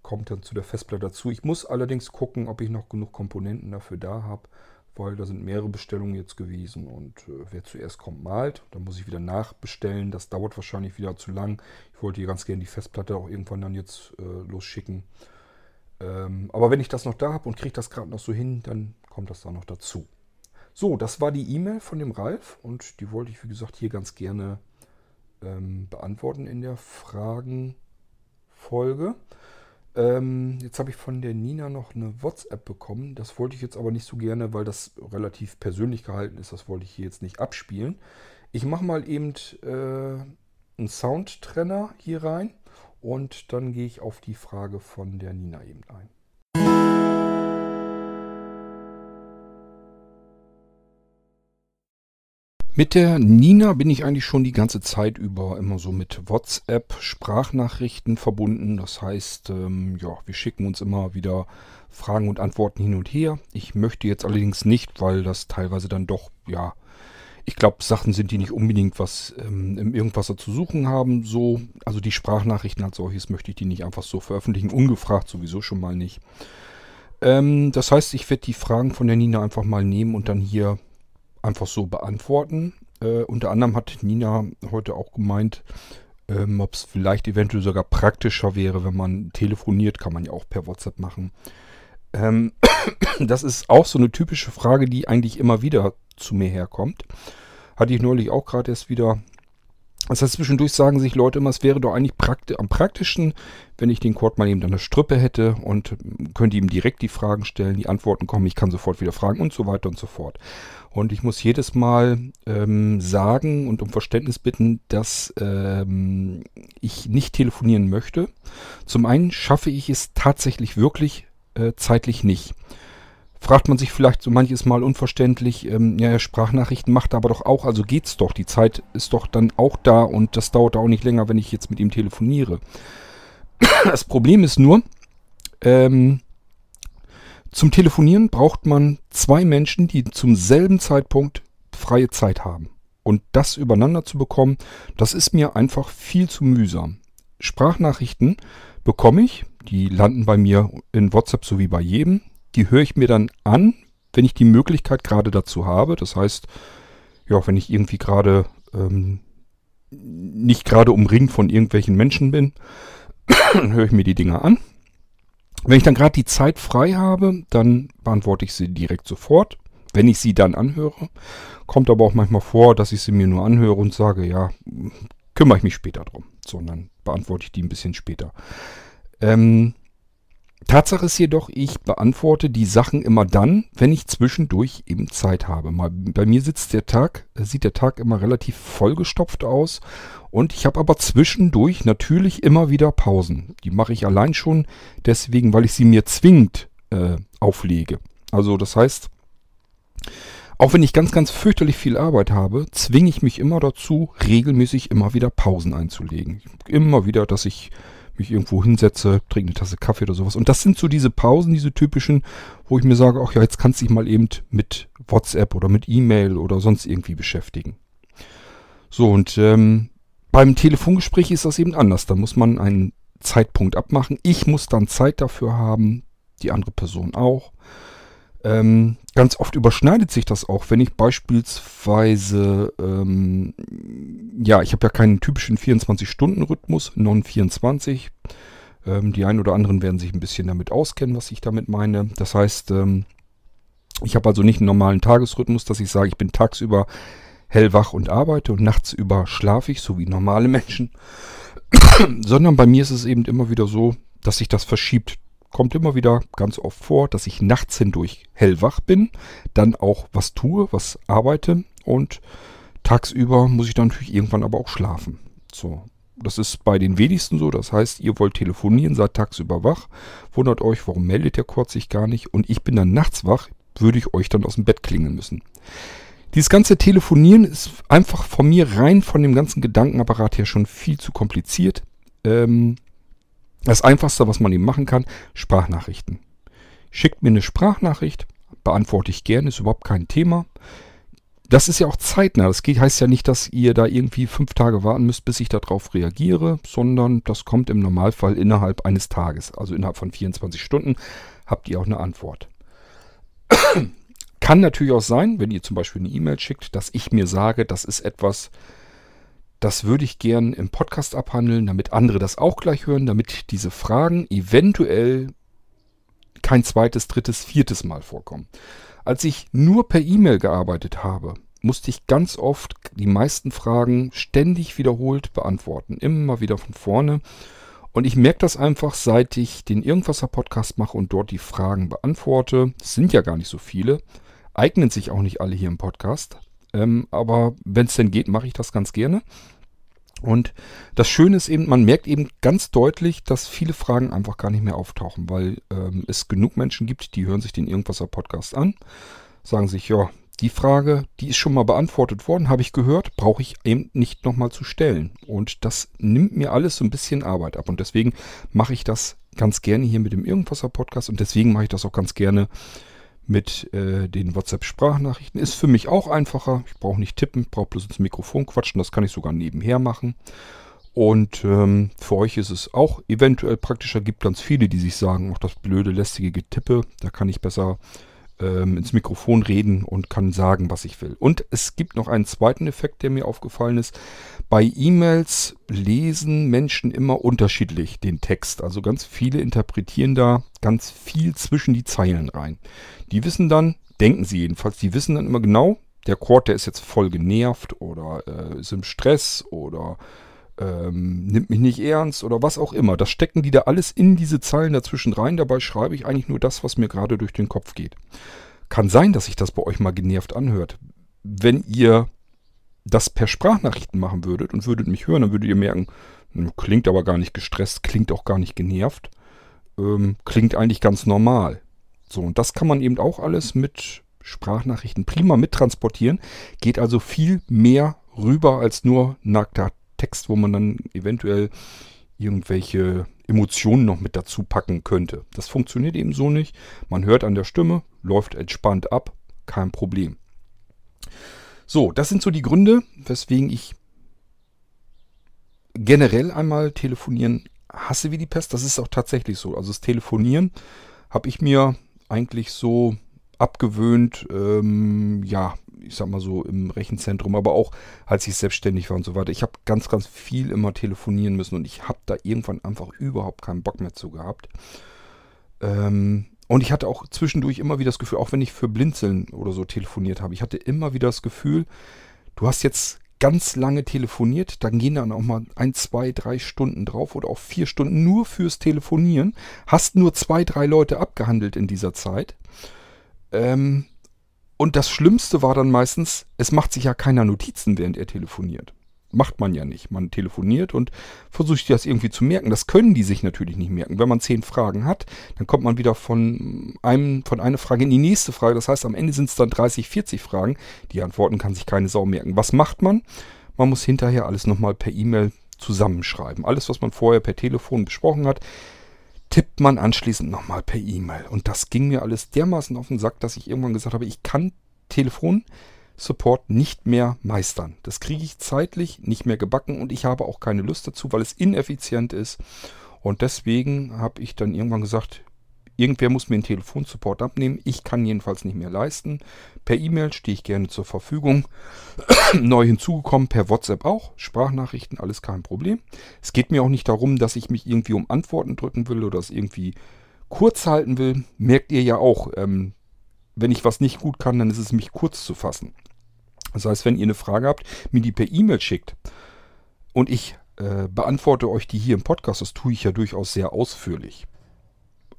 Speaker 1: kommt dann zu der Festplatte dazu. Ich muss allerdings gucken, ob ich noch genug Komponenten dafür da habe, weil da sind mehrere Bestellungen jetzt gewesen und äh, wer zuerst kommt, malt. Dann muss ich wieder nachbestellen. Das dauert wahrscheinlich wieder zu lang. Ich wollte hier ganz gerne die Festplatte auch irgendwann dann jetzt äh, losschicken. Ähm, aber wenn ich das noch da habe und kriege das gerade noch so hin, dann kommt das da noch dazu. So, das war die E-Mail von dem Ralf und die wollte ich, wie gesagt, hier ganz gerne ähm, beantworten in der Fragenfolge. Ähm, jetzt habe ich von der Nina noch eine WhatsApp bekommen. Das wollte ich jetzt aber nicht so gerne, weil das relativ persönlich gehalten ist. Das wollte ich hier jetzt nicht abspielen. Ich mache mal eben äh, einen Soundtrenner hier rein und dann gehe ich auf die Frage von der Nina eben ein. Mit der Nina bin ich eigentlich schon die ganze Zeit über immer so mit WhatsApp Sprachnachrichten verbunden. Das heißt, ähm, ja, wir schicken uns immer wieder Fragen und Antworten hin und her. Ich möchte jetzt allerdings nicht, weil das teilweise dann doch, ja, ich glaube, Sachen sind, die nicht unbedingt was ähm, im Irgendwasser zu suchen haben. So, also die Sprachnachrichten als solches möchte ich die nicht einfach so veröffentlichen, ungefragt sowieso schon mal nicht. Ähm, das heißt, ich werde die Fragen von der Nina einfach mal nehmen und dann hier einfach so beantworten. Äh, unter anderem hat Nina heute auch gemeint, ähm, ob es vielleicht eventuell sogar praktischer wäre, wenn man telefoniert, kann man ja auch per WhatsApp machen. Ähm, das ist auch so eine typische Frage, die eigentlich immer wieder zu mir herkommt. Hatte ich neulich auch gerade erst wieder das heißt, zwischendurch sagen sich Leute immer, es wäre doch eigentlich prakti am praktischen, wenn ich den Quad mal eben an der Strippe hätte und könnte ihm direkt die Fragen stellen, die Antworten kommen, ich kann sofort wieder fragen und so weiter und so fort. Und ich muss jedes Mal ähm, sagen und um Verständnis bitten, dass ähm, ich nicht telefonieren möchte. Zum einen schaffe ich es tatsächlich wirklich äh, zeitlich nicht fragt man sich vielleicht so manches Mal unverständlich, ähm, ja, Sprachnachrichten macht er aber doch auch, also geht's doch, die Zeit ist doch dann auch da und das dauert auch nicht länger, wenn ich jetzt mit ihm telefoniere. Das Problem ist nur, ähm, zum Telefonieren braucht man zwei Menschen, die zum selben Zeitpunkt freie Zeit haben. Und das übereinander zu bekommen, das ist mir einfach viel zu mühsam. Sprachnachrichten bekomme ich, die landen bei mir in WhatsApp so wie bei jedem. Die höre ich mir dann an, wenn ich die Möglichkeit gerade dazu habe. Das heißt, ja, wenn ich irgendwie gerade ähm, nicht gerade umringt von irgendwelchen Menschen bin, dann höre ich mir die Dinger an. Wenn ich dann gerade die Zeit frei habe, dann beantworte ich sie direkt sofort, wenn ich sie dann anhöre. Kommt aber auch manchmal vor, dass ich sie mir nur anhöre und sage, ja, kümmere ich mich später drum. Sondern beantworte ich die ein bisschen später. Ähm, Tatsache ist jedoch, ich beantworte die Sachen immer dann, wenn ich zwischendurch eben Zeit habe. Mal, bei mir sitzt der Tag, äh, sieht der Tag immer relativ vollgestopft aus und ich habe aber zwischendurch natürlich immer wieder Pausen. Die mache ich allein schon deswegen, weil ich sie mir zwingend äh, auflege. Also das heißt, auch wenn ich ganz, ganz fürchterlich viel Arbeit habe, zwinge ich mich immer dazu, regelmäßig immer wieder Pausen einzulegen. Immer wieder, dass ich mich irgendwo hinsetze, trinke eine Tasse Kaffee oder sowas. Und das sind so diese Pausen, diese typischen, wo ich mir sage, ach ja, jetzt kannst du dich mal eben mit WhatsApp oder mit E-Mail oder sonst irgendwie beschäftigen. So, und ähm, beim Telefongespräch ist das eben anders. Da muss man einen Zeitpunkt abmachen. Ich muss dann Zeit dafür haben, die andere Person auch. Ähm, ganz oft überschneidet sich das auch, wenn ich beispielsweise, ähm, ja, ich habe ja keinen typischen 24-Stunden-Rhythmus, Non-24. Ähm, die einen oder anderen werden sich ein bisschen damit auskennen, was ich damit meine. Das heißt, ähm, ich habe also nicht einen normalen Tagesrhythmus, dass ich sage, ich bin tagsüber hellwach und arbeite und nachts über schlafe ich, so wie normale Menschen. Sondern bei mir ist es eben immer wieder so, dass sich das verschiebt kommt immer wieder ganz oft vor, dass ich nachts hindurch hellwach bin, dann auch was tue, was arbeite und tagsüber muss ich dann natürlich irgendwann aber auch schlafen. So, das ist bei den wenigsten so. Das heißt, ihr wollt telefonieren, seid tagsüber wach, wundert euch, warum meldet der Kurt sich gar nicht und ich bin dann nachts wach, würde ich euch dann aus dem Bett klingeln müssen. Dieses ganze Telefonieren ist einfach von mir rein von dem ganzen Gedankenapparat her schon viel zu kompliziert. Ähm, das Einfachste, was man eben machen kann, Sprachnachrichten. Schickt mir eine Sprachnachricht, beantworte ich gerne, ist überhaupt kein Thema. Das ist ja auch zeitnah. Das heißt ja nicht, dass ihr da irgendwie fünf Tage warten müsst, bis ich darauf reagiere, sondern das kommt im Normalfall innerhalb eines Tages. Also innerhalb von 24 Stunden habt ihr auch eine Antwort. Kann natürlich auch sein, wenn ihr zum Beispiel eine E-Mail schickt, dass ich mir sage, das ist etwas, das würde ich gern im Podcast abhandeln, damit andere das auch gleich hören, damit diese Fragen eventuell kein zweites, drittes, viertes Mal vorkommen. Als ich nur per E-Mail gearbeitet habe, musste ich ganz oft die meisten Fragen ständig wiederholt beantworten. Immer wieder von vorne. Und ich merke das einfach, seit ich den Irgendwasser Podcast mache und dort die Fragen beantworte. Es sind ja gar nicht so viele. Eignen sich auch nicht alle hier im Podcast. Ähm, aber wenn es denn geht, mache ich das ganz gerne. Und das Schöne ist eben, man merkt eben ganz deutlich, dass viele Fragen einfach gar nicht mehr auftauchen, weil ähm, es genug Menschen gibt, die hören sich den Irgendwaser Podcast an, sagen sich, ja, die Frage, die ist schon mal beantwortet worden, habe ich gehört, brauche ich eben nicht nochmal zu stellen. Und das nimmt mir alles so ein bisschen Arbeit ab. Und deswegen mache ich das ganz gerne hier mit dem Irgendwasser Podcast und deswegen mache ich das auch ganz gerne mit äh, den WhatsApp-Sprachnachrichten. Ist für mich auch einfacher. Ich brauche nicht tippen, brauche bloß ins Mikrofon quatschen. Das kann ich sogar nebenher machen. Und ähm, für euch ist es auch eventuell praktischer. Gibt ganz viele, die sich sagen, auch das blöde, lästige Getippe, da kann ich besser ähm, ins Mikrofon reden und kann sagen, was ich will. Und es gibt noch einen zweiten Effekt, der mir aufgefallen ist. Bei E-Mails lesen Menschen immer unterschiedlich den Text. Also ganz viele interpretieren da ganz viel zwischen die Zeilen rein. Die wissen dann, denken sie jedenfalls, die wissen dann immer genau, der Quad, der ist jetzt voll genervt oder äh, ist im Stress oder ähm, nimmt mich nicht ernst oder was auch immer. Das stecken die da alles in diese Zeilen dazwischen rein. Dabei schreibe ich eigentlich nur das, was mir gerade durch den Kopf geht. Kann sein, dass sich das bei euch mal genervt anhört. Wenn ihr das per Sprachnachrichten machen würdet und würdet mich hören, dann würdet ihr merken, hm, klingt aber gar nicht gestresst, klingt auch gar nicht genervt, ähm, klingt eigentlich ganz normal. So, und das kann man eben auch alles mit Sprachnachrichten prima mittransportieren. Geht also viel mehr rüber als nur nackter Text, wo man dann eventuell irgendwelche Emotionen noch mit dazu packen könnte. Das funktioniert eben so nicht. Man hört an der Stimme, läuft entspannt ab, kein Problem. So, das sind so die Gründe, weswegen ich generell einmal telefonieren hasse wie die Pest. Das ist auch tatsächlich so. Also das Telefonieren habe ich mir eigentlich so abgewöhnt, ähm, ja, ich sag mal so im Rechenzentrum, aber auch als ich selbstständig war und so weiter. Ich habe ganz, ganz viel immer telefonieren müssen und ich habe da irgendwann einfach überhaupt keinen Bock mehr zu gehabt. Ähm, und ich hatte auch zwischendurch immer wieder das Gefühl, auch wenn ich für Blinzeln oder so telefoniert habe, ich hatte immer wieder das Gefühl, du hast jetzt ganz lange telefoniert, dann gehen dann auch mal ein, zwei, drei Stunden drauf oder auch vier Stunden nur fürs Telefonieren. Hast nur zwei, drei Leute abgehandelt in dieser Zeit. Ähm, und das Schlimmste war dann meistens, es macht sich ja keiner Notizen, während er telefoniert. Macht man ja nicht. Man telefoniert und versucht das irgendwie zu merken. Das können die sich natürlich nicht merken. Wenn man zehn Fragen hat, dann kommt man wieder von einem, von einer Frage in die nächste Frage. Das heißt, am Ende sind es dann 30, 40 Fragen. Die Antworten kann sich keine Sau merken. Was macht man? Man muss hinterher alles nochmal per E-Mail zusammenschreiben. Alles, was man vorher per Telefon besprochen hat, tippt man anschließend nochmal per E-Mail. Und das ging mir alles dermaßen auf den Sack, dass ich irgendwann gesagt habe, ich kann Telefon Support nicht mehr meistern. Das kriege ich zeitlich nicht mehr gebacken und ich habe auch keine Lust dazu, weil es ineffizient ist. Und deswegen habe ich dann irgendwann gesagt, irgendwer muss mir den Telefonsupport abnehmen. Ich kann jedenfalls nicht mehr leisten. Per E-Mail stehe ich gerne zur Verfügung. Neu hinzugekommen, per WhatsApp auch. Sprachnachrichten, alles kein Problem. Es geht mir auch nicht darum, dass ich mich irgendwie um Antworten drücken will oder es irgendwie kurz halten will. Merkt ihr ja auch, ähm, wenn ich was nicht gut kann, dann ist es mich kurz zu fassen. Das heißt, wenn ihr eine Frage habt, mir die per E-Mail schickt und ich äh, beantworte euch die hier im Podcast, das tue ich ja durchaus sehr ausführlich.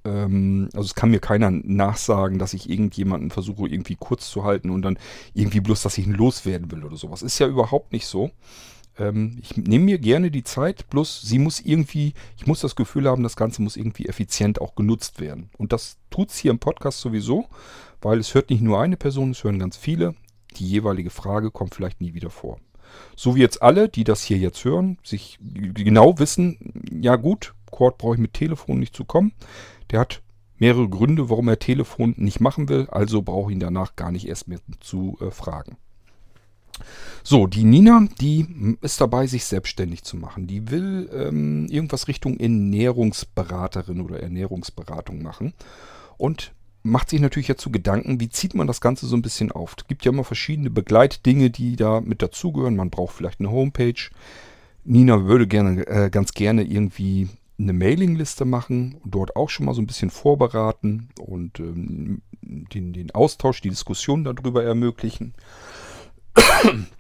Speaker 1: Ähm, also es kann mir keiner nachsagen, dass ich irgendjemanden versuche irgendwie kurz zu halten und dann irgendwie bloß, dass ich ihn loswerden will oder sowas. Ist ja überhaupt nicht so. Ähm, ich nehme mir gerne die Zeit, bloß sie muss irgendwie, ich muss das Gefühl haben, das Ganze muss irgendwie effizient auch genutzt werden. Und das tut es hier im Podcast sowieso, weil es hört nicht nur eine Person, es hören ganz viele die jeweilige Frage kommt vielleicht nie wieder vor. So wie jetzt alle, die das hier jetzt hören, sich genau wissen, ja gut, Cord brauche ich mit Telefon nicht zu kommen. Der hat mehrere Gründe, warum er Telefon nicht machen will, also brauche ich ihn danach gar nicht erst mehr zu äh, fragen. So, die Nina, die ist dabei, sich selbstständig zu machen. Die will ähm, irgendwas Richtung Ernährungsberaterin oder Ernährungsberatung machen. Und macht sich natürlich so Gedanken, wie zieht man das Ganze so ein bisschen auf. Es gibt ja immer verschiedene Begleitdinge, die da mit dazugehören. Man braucht vielleicht eine Homepage. Nina würde gerne, äh, ganz gerne irgendwie eine Mailingliste machen und dort auch schon mal so ein bisschen vorberaten und ähm, den, den Austausch, die Diskussion darüber ermöglichen.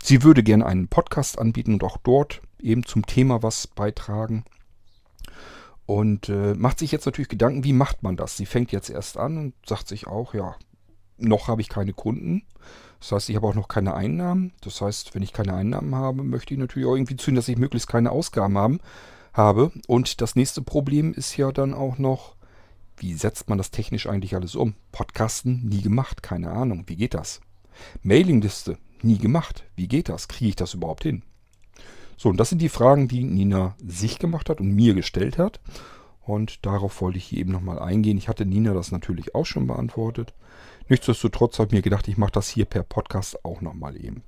Speaker 1: Sie würde gerne einen Podcast anbieten und auch dort eben zum Thema was beitragen. Und äh, macht sich jetzt natürlich Gedanken, wie macht man das? Sie fängt jetzt erst an und sagt sich auch, ja, noch habe ich keine Kunden. Das heißt, ich habe auch noch keine Einnahmen. Das heißt, wenn ich keine Einnahmen habe, möchte ich natürlich auch irgendwie zusehen, dass ich möglichst keine Ausgaben haben, habe. Und das nächste Problem ist ja dann auch noch, wie setzt man das technisch eigentlich alles um? Podcasten nie gemacht, keine Ahnung. Wie geht das? Mailingliste nie gemacht. Wie geht das? Kriege ich das überhaupt hin? So, und das sind die Fragen, die Nina sich gemacht hat und mir gestellt hat. Und darauf wollte ich hier eben nochmal eingehen. Ich hatte Nina das natürlich auch schon beantwortet. Nichtsdestotrotz habe ich mir gedacht, ich mache das hier per Podcast auch nochmal eben.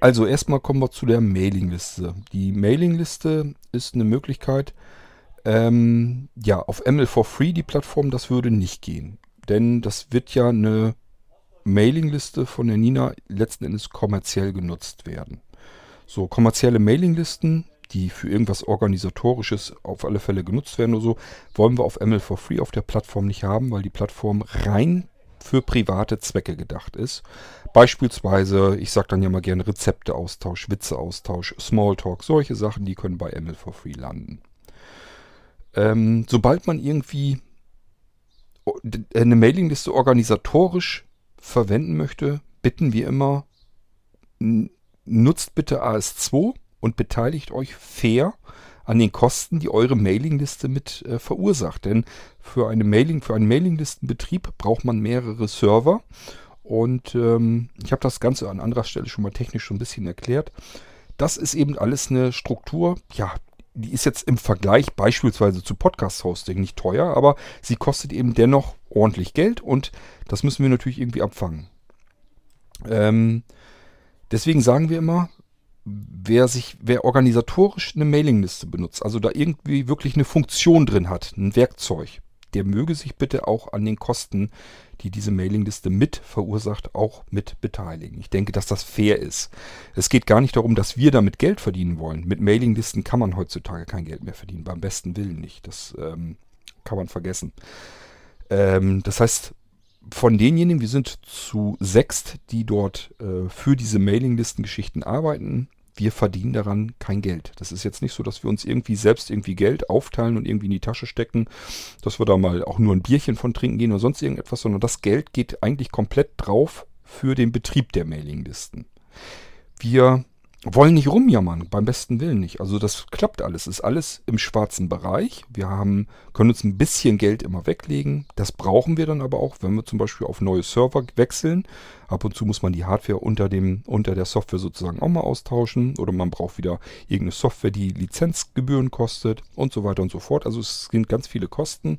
Speaker 1: Also erstmal kommen wir zu der Mailingliste. Die Mailingliste ist eine Möglichkeit, ähm, ja, auf ML for Free, die Plattform, das würde nicht gehen. Denn das wird ja eine Mailingliste von der Nina letzten Endes kommerziell genutzt werden. So kommerzielle Mailinglisten, die für irgendwas Organisatorisches auf alle Fälle genutzt werden oder so, wollen wir auf ML for Free auf der Plattform nicht haben, weil die Plattform rein für private Zwecke gedacht ist. Beispielsweise, ich sage dann ja mal gerne Rezepteaustausch, Witzeaustausch, Smalltalk, solche Sachen, die können bei ML for Free landen. Ähm, sobald man irgendwie eine Mailingliste organisatorisch verwenden möchte, bitten wir immer, nutzt bitte AS2 und beteiligt euch fair an den Kosten, die eure Mailingliste mit äh, verursacht. Denn für eine Mailing, für einen Mailinglistenbetrieb braucht man mehrere Server. Und ähm, ich habe das Ganze an anderer Stelle schon mal technisch schon ein bisschen erklärt. Das ist eben alles eine Struktur, ja, die ist jetzt im Vergleich beispielsweise zu Podcast-Hosting nicht teuer, aber sie kostet eben dennoch ordentlich Geld und das müssen wir natürlich irgendwie abfangen. Ähm, Deswegen sagen wir immer, wer sich, wer organisatorisch eine Mailingliste benutzt, also da irgendwie wirklich eine Funktion drin hat, ein Werkzeug, der möge sich bitte auch an den Kosten, die diese Mailingliste mit verursacht, auch mit beteiligen. Ich denke, dass das fair ist. Es geht gar nicht darum, dass wir damit Geld verdienen wollen. Mit Mailinglisten kann man heutzutage kein Geld mehr verdienen, beim besten Willen nicht. Das ähm, kann man vergessen. Ähm, das heißt, von denjenigen, wir sind zu sechst, die dort äh, für diese Mailinglistengeschichten arbeiten. Wir verdienen daran kein Geld. Das ist jetzt nicht so, dass wir uns irgendwie selbst irgendwie Geld aufteilen und irgendwie in die Tasche stecken, dass wir da mal auch nur ein Bierchen von trinken gehen oder sonst irgendetwas, sondern das Geld geht eigentlich komplett drauf für den Betrieb der Mailinglisten. Wir wollen nicht rumjammern, beim besten Willen nicht. Also das klappt alles, ist alles im schwarzen Bereich. Wir haben, können uns ein bisschen Geld immer weglegen. Das brauchen wir dann aber auch, wenn wir zum Beispiel auf neue Server wechseln. Ab und zu muss man die Hardware unter, dem, unter der Software sozusagen auch mal austauschen. Oder man braucht wieder irgendeine Software, die Lizenzgebühren kostet und so weiter und so fort. Also es sind ganz viele Kosten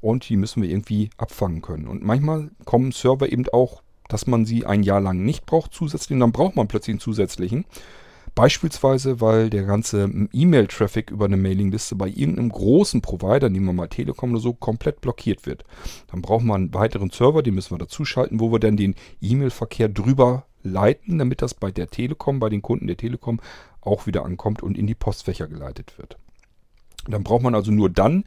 Speaker 1: und die müssen wir irgendwie abfangen können. Und manchmal kommen Server eben auch dass man sie ein Jahr lang nicht braucht zusätzlich und dann braucht man plötzlich einen zusätzlichen. Beispielsweise, weil der ganze E-Mail-Traffic über eine Mailingliste bei irgendeinem großen Provider, nehmen wir mal Telekom oder so, komplett blockiert wird. Dann braucht man einen weiteren Server, den müssen wir dazuschalten, wo wir dann den E-Mail-Verkehr drüber leiten, damit das bei der Telekom, bei den Kunden der Telekom auch wieder ankommt und in die Postfächer geleitet wird. Dann braucht man also nur dann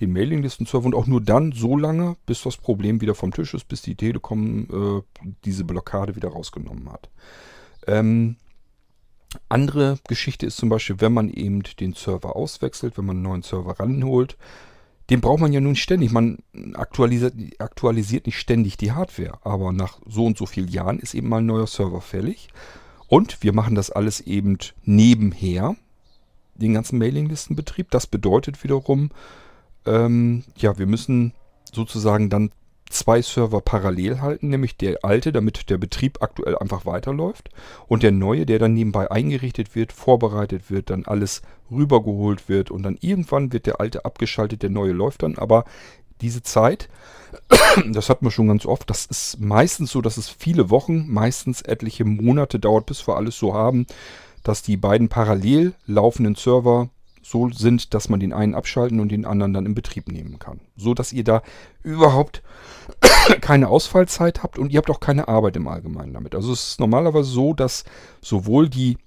Speaker 1: den Mailinglisten-Server und auch nur dann so lange, bis das Problem wieder vom Tisch ist, bis die Telekom äh, diese Blockade wieder rausgenommen hat. Ähm, andere Geschichte ist zum Beispiel, wenn man eben den Server auswechselt, wenn man einen neuen Server ranholt, den braucht man ja nun ständig. Man aktualisiert, aktualisiert nicht ständig die Hardware, aber nach so und so vielen Jahren ist eben mal ein neuer Server fällig. Und wir machen das alles eben nebenher, den ganzen Mailinglistenbetrieb. Das bedeutet wiederum, ähm, ja, wir müssen sozusagen dann zwei Server parallel halten, nämlich der alte, damit der Betrieb aktuell einfach weiterläuft und der neue, der dann nebenbei eingerichtet wird, vorbereitet wird, dann alles rübergeholt wird und dann irgendwann wird der alte abgeschaltet, der neue läuft dann, aber diese Zeit, das hat man schon ganz oft, das ist meistens so, dass es viele Wochen, meistens etliche Monate dauert, bis wir alles so haben, dass die beiden parallel laufenden Server so sind, dass man den einen abschalten und den anderen dann in Betrieb nehmen kann. So dass ihr da überhaupt keine Ausfallzeit habt und ihr habt auch keine Arbeit im Allgemeinen damit. Also es ist normalerweise so, dass sowohl die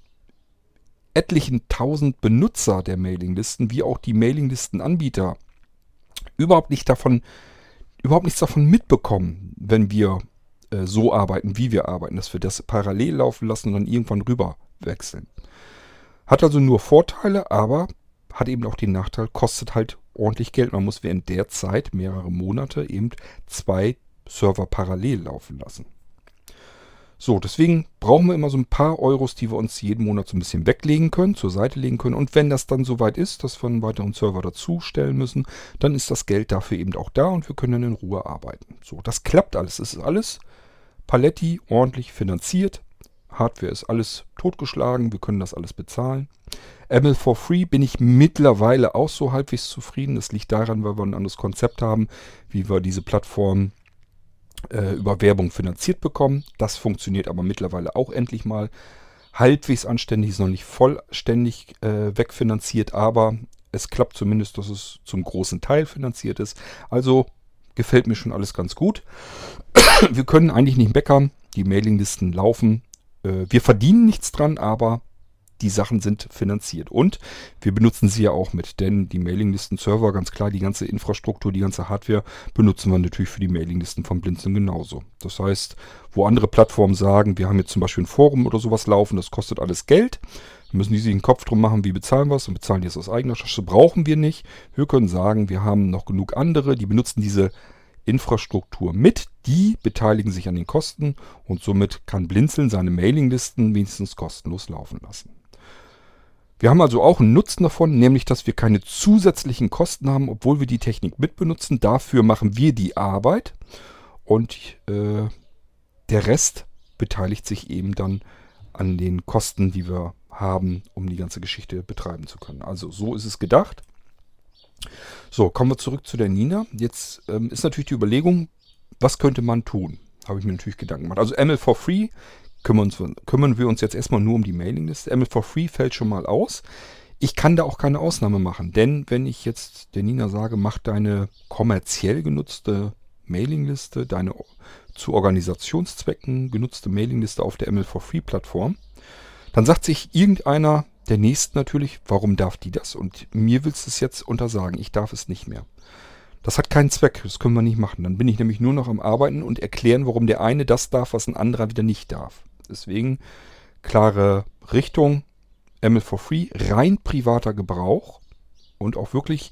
Speaker 1: etlichen tausend Benutzer der Mailinglisten wie auch die Mailinglistenanbieter überhaupt nicht davon, überhaupt nichts davon mitbekommen, wenn wir äh, so arbeiten, wie wir arbeiten, dass wir das parallel laufen lassen und dann irgendwann rüber wechseln. Hat also nur Vorteile, aber hat eben auch den Nachteil, kostet halt ordentlich Geld. Man muss während der Zeit, mehrere Monate, eben zwei Server parallel laufen lassen. So, deswegen brauchen wir immer so ein paar Euros, die wir uns jeden Monat so ein bisschen weglegen können, zur Seite legen können. Und wenn das dann soweit ist, dass wir einen weiteren Server dazustellen müssen, dann ist das Geld dafür eben auch da und wir können dann in Ruhe arbeiten. So, das klappt alles. Es ist alles Paletti ordentlich finanziert. Hardware ist alles totgeschlagen, wir können das alles bezahlen. ML for Free bin ich mittlerweile auch so halbwegs zufrieden. Das liegt daran, weil wir ein anderes Konzept haben, wie wir diese Plattform äh, über Werbung finanziert bekommen. Das funktioniert aber mittlerweile auch endlich mal halbwegs anständig, ist noch nicht vollständig äh, wegfinanziert, aber es klappt zumindest, dass es zum großen Teil finanziert ist. Also gefällt mir schon alles ganz gut. wir können eigentlich nicht meckern. Die Mailinglisten laufen. Äh, wir verdienen nichts dran, aber die Sachen sind finanziert. Und wir benutzen sie ja auch mit, denn die Mailinglisten-Server, ganz klar, die ganze Infrastruktur, die ganze Hardware benutzen wir natürlich für die Mailinglisten von Blinzeln genauso. Das heißt, wo andere Plattformen sagen, wir haben jetzt zum Beispiel ein Forum oder sowas laufen, das kostet alles Geld, müssen die sich einen Kopf drum machen, wie bezahlen wir es und bezahlen die es aus eigener Tasche, brauchen wir nicht. Wir können sagen, wir haben noch genug andere, die benutzen diese Infrastruktur mit, die beteiligen sich an den Kosten und somit kann Blinzeln seine Mailinglisten wenigstens kostenlos laufen lassen. Wir haben also auch einen Nutzen davon, nämlich dass wir keine zusätzlichen Kosten haben, obwohl wir die Technik mitbenutzen. Dafür machen wir die Arbeit und äh, der Rest beteiligt sich eben dann an den Kosten, die wir haben, um die ganze Geschichte betreiben zu können. Also so ist es gedacht. So, kommen wir zurück zu der Nina. Jetzt ähm, ist natürlich die Überlegung, was könnte man tun? Habe ich mir natürlich Gedanken gemacht. Also ML for Free kümmern, uns, kümmern wir uns jetzt erstmal nur um die Mailingliste. ML for Free fällt schon mal aus. Ich kann da auch keine Ausnahme machen, denn wenn ich jetzt der Nina sage, mach deine kommerziell genutzte Mailingliste, deine zu Organisationszwecken genutzte Mailingliste auf der ML for Free Plattform, dann sagt sich irgendeiner der Nächsten natürlich, warum darf die das? Und mir willst du es jetzt untersagen, ich darf es nicht mehr. Das hat keinen Zweck, das können wir nicht machen. Dann bin ich nämlich nur noch am Arbeiten und erklären, warum der eine das darf, was ein anderer wieder nicht darf. Deswegen klare Richtung, ML for Free, rein privater Gebrauch und auch wirklich,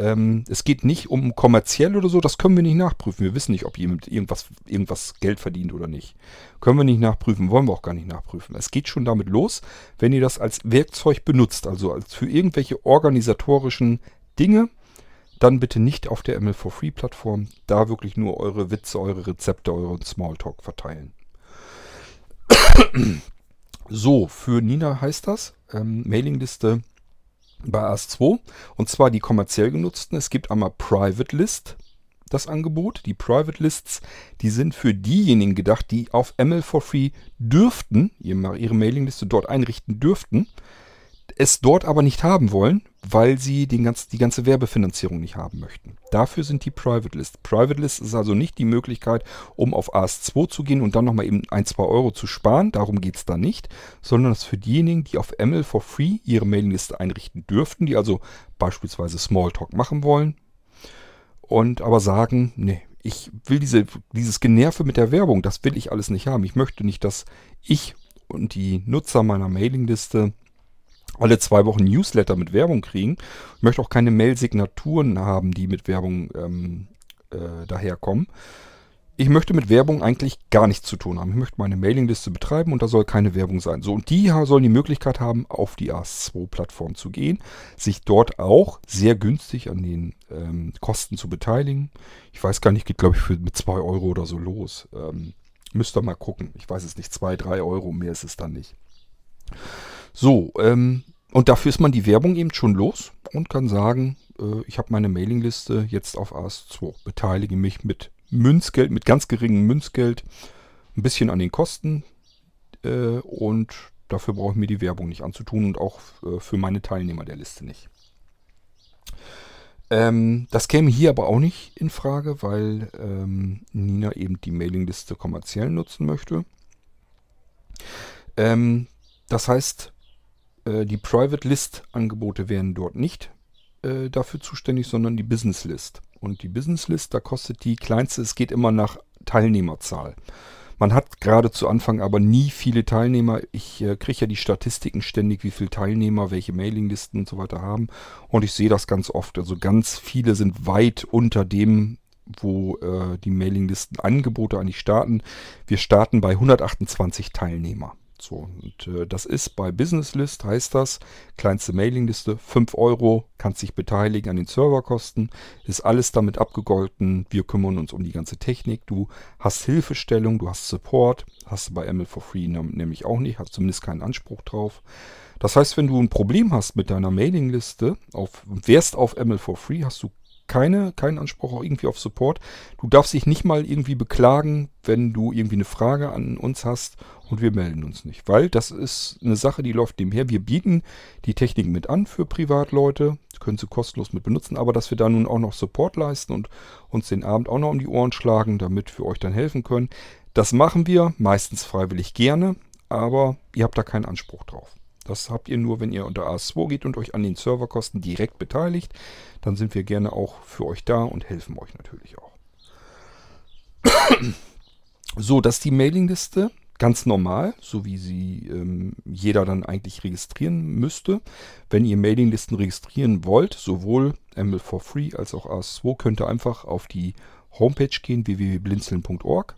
Speaker 1: ähm, es geht nicht um kommerziell oder so, das können wir nicht nachprüfen. Wir wissen nicht, ob jemand irgendwas, irgendwas Geld verdient oder nicht. Können wir nicht nachprüfen, wollen wir auch gar nicht nachprüfen. Es geht schon damit los, wenn ihr das als Werkzeug benutzt, also als für irgendwelche organisatorischen Dinge, dann bitte nicht auf der ML for Free Plattform, da wirklich nur eure Witze, eure Rezepte, euren Smalltalk verteilen. so, für Nina heißt das ähm, Mailingliste bei AS2 und zwar die kommerziell genutzten. Es gibt einmal Private List, das Angebot. Die Private Lists, die sind für diejenigen gedacht, die auf ML for Free dürften, ihre Mailingliste dort einrichten dürften es dort aber nicht haben wollen, weil sie den ganz, die ganze Werbefinanzierung nicht haben möchten. Dafür sind die Private List. Private List ist also nicht die Möglichkeit, um auf AS2 zu gehen und dann nochmal eben ein, zwei Euro zu sparen. Darum geht es da nicht. Sondern es ist für diejenigen, die auf ML for Free ihre Mailingliste einrichten dürften, die also beispielsweise Smalltalk machen wollen und aber sagen, nee, ich will diese, dieses Generve mit der Werbung, das will ich alles nicht haben. Ich möchte nicht, dass ich und die Nutzer meiner Mailingliste alle zwei Wochen Newsletter mit Werbung kriegen. Ich möchte auch keine Mail-Signaturen haben, die mit Werbung ähm, äh, daherkommen. Ich möchte mit Werbung eigentlich gar nichts zu tun haben. Ich möchte meine Mailingliste betreiben und da soll keine Werbung sein. So, und die sollen die Möglichkeit haben, auf die AS2-Plattform zu gehen, sich dort auch sehr günstig an den ähm, Kosten zu beteiligen. Ich weiß gar nicht, geht glaube ich für, mit 2 Euro oder so los. Ähm, müsst ihr mal gucken. Ich weiß es nicht, 2, 3 Euro, mehr ist es dann nicht. So, ähm, und dafür ist man die Werbung eben schon los und kann sagen, äh, ich habe meine Mailingliste jetzt auf AS2, beteilige mich mit Münzgeld, mit ganz geringem Münzgeld, ein bisschen an den Kosten äh, und dafür brauche ich mir die Werbung nicht anzutun und auch äh, für meine Teilnehmer der Liste nicht. Ähm, das käme hier aber auch nicht in Frage, weil ähm, Nina eben die Mailingliste kommerziell nutzen möchte. Ähm, das heißt, die Private List Angebote wären dort nicht äh, dafür zuständig, sondern die Business List. Und die Business List, da kostet die kleinste, es geht immer nach Teilnehmerzahl. Man hat gerade zu Anfang aber nie viele Teilnehmer. Ich äh, kriege ja die Statistiken ständig, wie viele Teilnehmer, welche Mailinglisten und so weiter haben. Und ich sehe das ganz oft. Also ganz viele sind weit unter dem, wo äh, die Mailinglisten-Angebote eigentlich starten. Wir starten bei 128 Teilnehmer. So, und äh, das ist bei Business List, heißt das, kleinste Mailingliste, 5 Euro, kannst dich beteiligen an den Serverkosten, ist alles damit abgegolten, wir kümmern uns um die ganze Technik, du hast Hilfestellung, du hast Support, hast du bei ML for Free nämlich auch nicht, hast zumindest keinen Anspruch drauf. Das heißt, wenn du ein Problem hast mit deiner Mailingliste, auf, wärst auf ML for Free, hast du keine, keinen Anspruch auch irgendwie auf Support. Du darfst dich nicht mal irgendwie beklagen, wenn du irgendwie eine Frage an uns hast und wir melden uns nicht. Weil das ist eine Sache, die läuft nebenher. Wir bieten die Technik mit an für Privatleute, können sie kostenlos mit benutzen, aber dass wir da nun auch noch Support leisten und uns den Abend auch noch um die Ohren schlagen, damit wir euch dann helfen können, das machen wir meistens freiwillig gerne, aber ihr habt da keinen Anspruch drauf. Das habt ihr nur, wenn ihr unter AS2 geht und euch an den Serverkosten direkt beteiligt. Dann sind wir gerne auch für euch da und helfen euch natürlich auch. so, das ist die Mailingliste. Ganz normal, so wie sie ähm, jeder dann eigentlich registrieren müsste. Wenn ihr Mailinglisten registrieren wollt, sowohl ML for Free als auch AS2, könnt ihr einfach auf die Homepage gehen, www.blinzeln.org.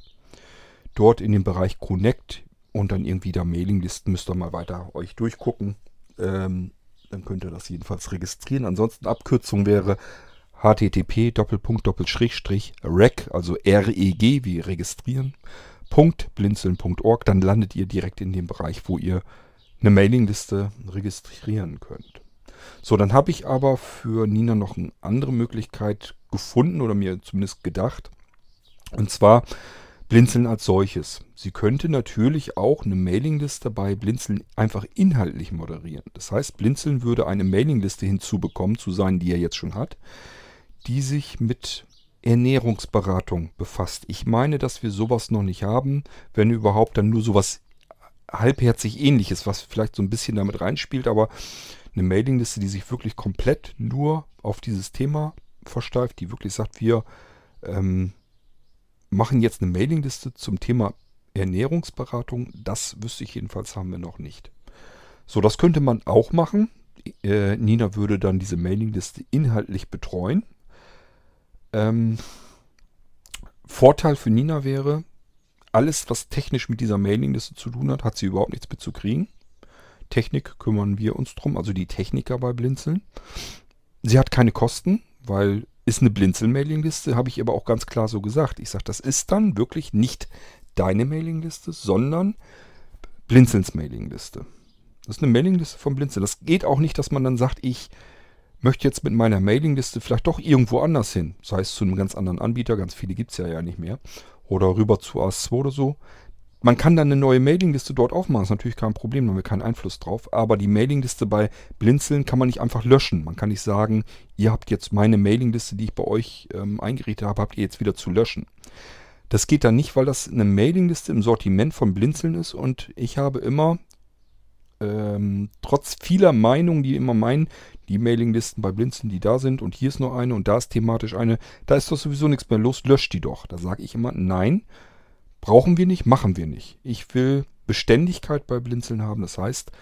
Speaker 1: Dort in dem Bereich Connect und dann irgendwie da Mailinglisten müsst ihr mal weiter euch durchgucken. Ähm, dann könnt ihr das jedenfalls registrieren. Ansonsten Abkürzung wäre http rec, also reg wie registrieren, blinzeln.org. Dann landet ihr direkt in dem Bereich, wo ihr eine Mailingliste registrieren könnt. So, dann habe ich aber für Nina noch eine andere Möglichkeit gefunden oder mir zumindest gedacht. Und zwar Blinzeln als solches. Sie könnte natürlich auch eine Mailingliste bei Blinzeln einfach inhaltlich moderieren. Das heißt, Blinzeln würde eine Mailingliste hinzubekommen, zu sein, die er jetzt schon hat, die sich mit Ernährungsberatung befasst. Ich meine, dass wir sowas noch nicht haben, wenn überhaupt dann nur sowas halbherzig ähnliches, was vielleicht so ein bisschen damit reinspielt, aber eine Mailingliste, die sich wirklich komplett nur auf dieses Thema versteift, die wirklich sagt, wir ähm, machen jetzt eine Mailingliste zum Thema Ernährungsberatung. Das wüsste ich jedenfalls, haben wir noch nicht. So, das könnte man auch machen. Äh, Nina würde dann diese Mailingliste inhaltlich betreuen. Ähm, Vorteil für Nina wäre, alles, was technisch mit dieser Mailingliste zu tun hat, hat sie überhaupt nichts mitzukriegen. Technik kümmern wir uns drum, also die Techniker bei Blinzeln. Sie hat keine Kosten, weil ist eine Blinzeln-Mailingliste, habe ich aber auch ganz klar so gesagt. Ich sage, das ist dann wirklich nicht deine Mailingliste, sondern Blinzelns Mailingliste. Das ist eine Mailingliste von Blinzeln. Das geht auch nicht, dass man dann sagt, ich möchte jetzt mit meiner Mailingliste vielleicht doch irgendwo anders hin. Das heißt zu einem ganz anderen Anbieter, ganz viele gibt es ja, ja nicht mehr. Oder rüber zu AS2 oder so. Man kann dann eine neue Mailingliste dort aufmachen, ist natürlich kein Problem, da haben wir keinen Einfluss drauf. Aber die Mailingliste bei Blinzeln kann man nicht einfach löschen. Man kann nicht sagen, ihr habt jetzt meine Mailingliste, die ich bei euch ähm, eingerichtet habe, habt ihr jetzt wieder zu löschen. Das geht dann nicht, weil das eine Mailingliste im Sortiment von Blinzeln ist und ich habe immer, ähm, trotz vieler Meinungen, die immer meinen, die Mailinglisten bei Blinzeln, die da sind und hier ist noch eine und da ist thematisch eine, da ist doch sowieso nichts mehr los, löscht die doch. Da sage ich immer, nein, Brauchen wir nicht, machen wir nicht. Ich will Beständigkeit bei Blinzeln haben. Das heißt,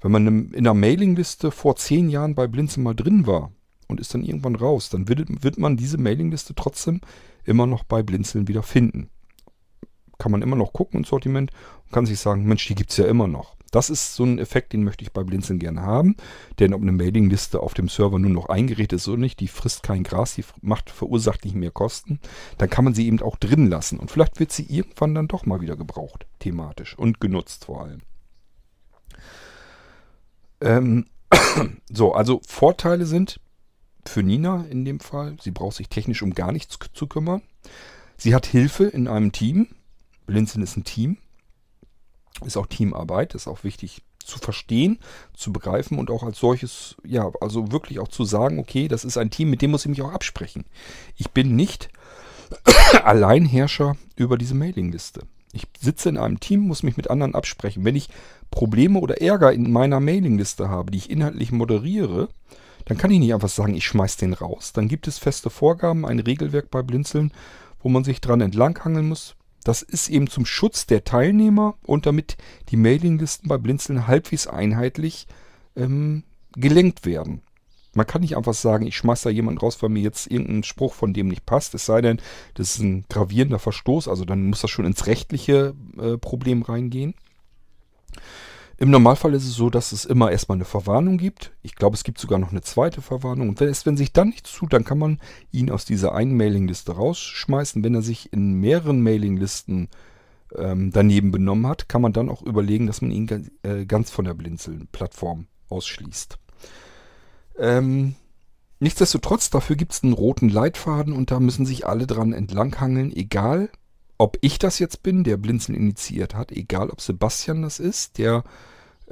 Speaker 1: wenn man in einer Mailingliste vor zehn Jahren bei Blinzeln mal drin war und ist dann irgendwann raus, dann wird, wird man diese Mailingliste trotzdem immer noch bei Blinzeln wieder finden. Kann man immer noch gucken ins Sortiment und kann sich sagen, Mensch, die gibt es ja immer noch. Das ist so ein Effekt, den möchte ich bei Blinzeln gerne haben. Denn ob eine Mailingliste auf dem Server nur noch eingerichtet ist oder nicht, die frisst kein Gras, die macht, verursacht nicht mehr Kosten. Dann kann man sie eben auch drin lassen. Und vielleicht wird sie irgendwann dann doch mal wieder gebraucht, thematisch und genutzt vor allem. Ähm, so, also Vorteile sind für Nina in dem Fall, sie braucht sich technisch um gar nichts zu kümmern. Sie hat Hilfe in einem Team. Blinzeln ist ein Team. Ist auch Teamarbeit, ist auch wichtig zu verstehen, zu begreifen und auch als solches, ja, also wirklich auch zu sagen, okay, das ist ein Team, mit dem muss ich mich auch absprechen. Ich bin nicht Alleinherrscher über diese Mailingliste. Ich sitze in einem Team, muss mich mit anderen absprechen. Wenn ich Probleme oder Ärger in meiner Mailingliste habe, die ich inhaltlich moderiere, dann kann ich nicht einfach sagen, ich schmeiß den raus. Dann gibt es feste Vorgaben, ein Regelwerk bei Blinzeln, wo man sich dran entlanghangeln muss. Das ist eben zum Schutz der Teilnehmer und damit die Mailinglisten bei Blinzeln halbwegs einheitlich ähm, gelenkt werden. Man kann nicht einfach sagen, ich schmeiß da jemanden raus, weil mir jetzt irgendein Spruch von dem nicht passt. Es sei denn, das ist ein gravierender Verstoß, also dann muss das schon ins rechtliche äh, Problem reingehen. Im Normalfall ist es so, dass es immer erstmal eine Verwarnung gibt. Ich glaube, es gibt sogar noch eine zweite Verwarnung. Und wenn es wenn sich dann nichts tut, dann kann man ihn aus dieser einen Mailingliste rausschmeißen. Wenn er sich in mehreren Mailinglisten ähm, daneben benommen hat, kann man dann auch überlegen, dass man ihn äh, ganz von der Blinzeln-Plattform ausschließt. Ähm, nichtsdestotrotz, dafür gibt es einen roten Leitfaden und da müssen sich alle dran entlanghangeln, egal ob ich das jetzt bin, der Blinzeln initiiert hat, egal ob Sebastian das ist, der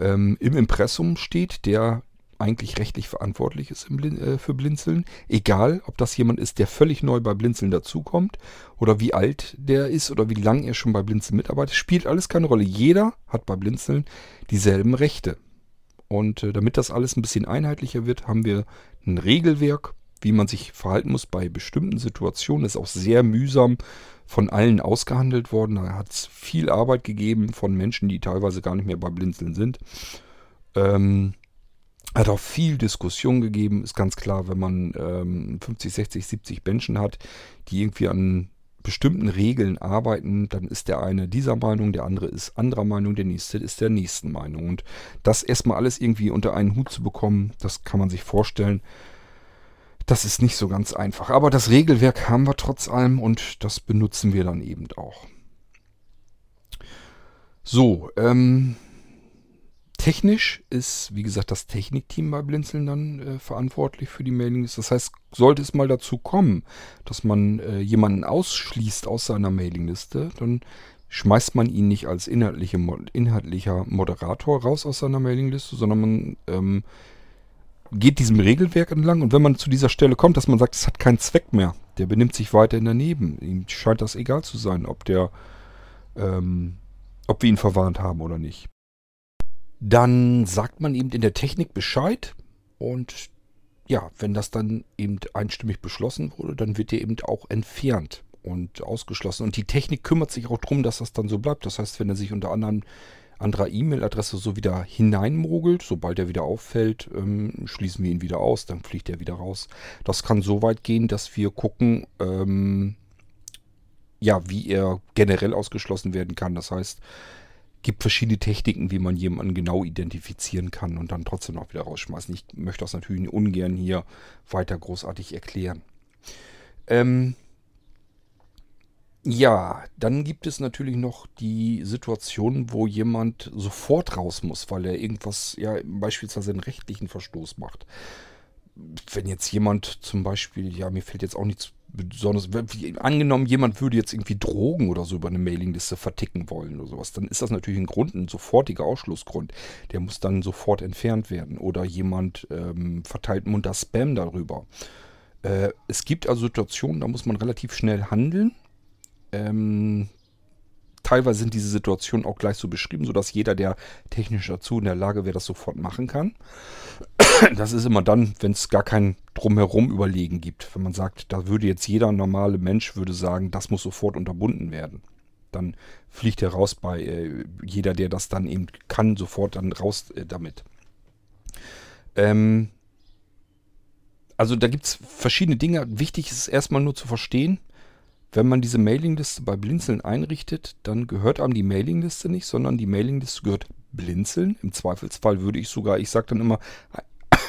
Speaker 1: ähm, im Impressum steht, der eigentlich rechtlich verantwortlich ist äh, für Blinzeln. Egal, ob das jemand ist, der völlig neu bei Blinzeln dazukommt oder wie alt der ist oder wie lange er schon bei Blinzeln mitarbeitet, spielt alles keine Rolle. Jeder hat bei Blinzeln dieselben Rechte. Und äh, damit das alles ein bisschen einheitlicher wird, haben wir ein Regelwerk, wie man sich verhalten muss bei bestimmten Situationen. Ist auch sehr mühsam von allen ausgehandelt worden. Da hat es viel Arbeit gegeben von Menschen, die teilweise gar nicht mehr bei Blinzeln sind. Ähm, hat auch viel Diskussion gegeben. Ist ganz klar, wenn man ähm, 50, 60, 70 Menschen hat, die irgendwie an bestimmten Regeln arbeiten, dann ist der eine dieser Meinung, der andere ist anderer Meinung, der nächste ist der nächsten Meinung. Und das erstmal alles irgendwie unter einen Hut zu bekommen, das kann man sich vorstellen, das ist nicht so ganz einfach. Aber das Regelwerk haben wir trotz allem und das benutzen wir dann eben auch. So, ähm, technisch ist, wie gesagt, das Technikteam bei Blinzeln dann äh, verantwortlich für die Mailings. Das heißt, sollte es mal dazu kommen, dass man äh, jemanden ausschließt aus seiner Mailingliste, dann schmeißt man ihn nicht als inhaltliche, inhaltlicher Moderator raus aus seiner Mailingliste, sondern man ähm, geht diesem Regelwerk entlang und wenn man zu dieser Stelle kommt, dass man sagt, es hat keinen Zweck mehr, der benimmt sich weiterhin daneben. Ihm scheint das egal zu sein, ob der, ähm, ob wir ihn verwarnt haben oder nicht. Dann sagt man eben in der Technik Bescheid und ja, wenn das dann eben einstimmig beschlossen wurde, dann wird der eben auch entfernt und ausgeschlossen. Und die Technik kümmert sich auch darum, dass das dann so bleibt. Das heißt, wenn er sich unter anderem anderer E-Mail-Adresse so wieder hineinmogelt. Sobald er wieder auffällt, ähm, schließen wir ihn wieder aus, dann fliegt er wieder raus. Das kann so weit gehen, dass wir gucken, ähm, ja, wie er generell ausgeschlossen werden kann. Das heißt, gibt verschiedene Techniken, wie man jemanden genau identifizieren kann und dann trotzdem auch wieder rausschmeißen. Ich möchte das natürlich ungern hier weiter großartig erklären. Ähm, ja, dann gibt es natürlich noch die Situation, wo jemand sofort raus muss, weil er irgendwas, ja, beispielsweise einen rechtlichen Verstoß macht. Wenn jetzt jemand zum Beispiel, ja, mir fällt jetzt auch nichts besonders, angenommen, jemand würde jetzt irgendwie Drogen oder so über eine Mailingliste verticken wollen oder sowas, dann ist das natürlich ein Grund, ein sofortiger Ausschlussgrund. Der muss dann sofort entfernt werden. Oder jemand ähm, verteilt munter Spam darüber. Äh, es gibt also Situationen, da muss man relativ schnell handeln ähm, teilweise sind diese Situationen auch gleich so beschrieben, sodass jeder, der technisch dazu in der Lage wäre, das sofort machen kann. Das ist immer dann, wenn es gar kein drumherum überlegen gibt. Wenn man sagt, da würde jetzt jeder normale Mensch würde sagen, das muss sofort unterbunden werden. Dann fliegt er raus bei äh, jeder, der das dann eben kann, sofort dann raus äh, damit. Ähm, also da gibt es verschiedene Dinge. Wichtig ist erstmal nur zu verstehen, wenn man diese Mailingliste bei Blinzeln einrichtet, dann gehört einem die Mailingliste nicht, sondern die Mailingliste gehört Blinzeln. Im Zweifelsfall würde ich sogar, ich sage dann immer,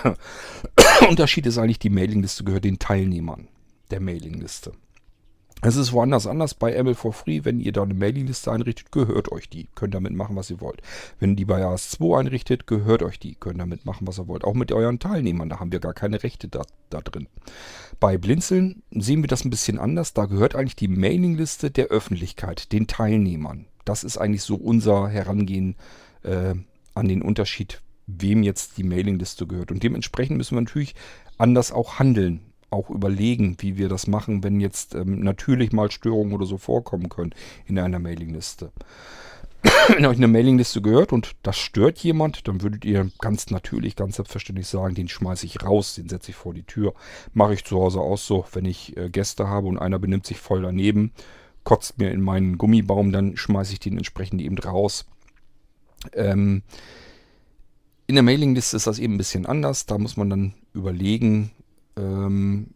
Speaker 1: Unterschied ist eigentlich, die Mailingliste gehört den Teilnehmern der Mailingliste. Es ist woanders anders bei ML for Free. Wenn ihr da eine Mailingliste einrichtet, gehört euch die. Könnt damit machen, was ihr wollt. Wenn die bei AS2 einrichtet, gehört euch die. Könnt damit machen, was ihr wollt. Auch mit euren Teilnehmern. Da haben wir gar keine Rechte da, da drin. Bei Blinzeln sehen wir das ein bisschen anders. Da gehört eigentlich die Mailingliste der Öffentlichkeit, den Teilnehmern. Das ist eigentlich so unser Herangehen äh, an den Unterschied, wem jetzt die Mailingliste gehört. Und dementsprechend müssen wir natürlich anders auch handeln auch überlegen, wie wir das machen, wenn jetzt ähm, natürlich mal Störungen oder so vorkommen können in einer Mailingliste. wenn euch eine Mailingliste gehört und das stört jemand, dann würdet ihr ganz natürlich, ganz selbstverständlich sagen, den schmeiße ich raus, den setze ich vor die Tür. Mache ich zu Hause auch so, wenn ich äh, Gäste habe und einer benimmt sich voll daneben, kotzt mir in meinen Gummibaum, dann schmeiße ich den entsprechend eben raus. Ähm, in der Mailingliste ist das eben ein bisschen anders. Da muss man dann überlegen, ähm,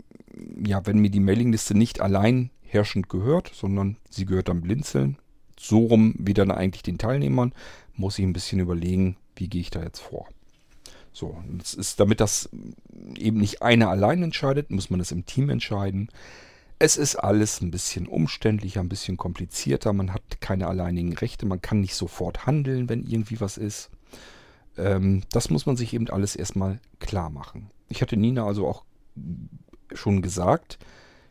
Speaker 1: ja, wenn mir die Mailingliste nicht allein herrschend gehört, sondern sie gehört am Blinzeln, so rum wie dann eigentlich den Teilnehmern, muss ich ein bisschen überlegen, wie gehe ich da jetzt vor. So, das ist, damit das eben nicht einer allein entscheidet, muss man das im Team entscheiden. Es ist alles ein bisschen umständlicher, ein bisschen komplizierter. Man hat keine alleinigen Rechte, man kann nicht sofort handeln, wenn irgendwie was ist. Ähm, das muss man sich eben alles erstmal klar machen. Ich hatte Nina also auch schon gesagt.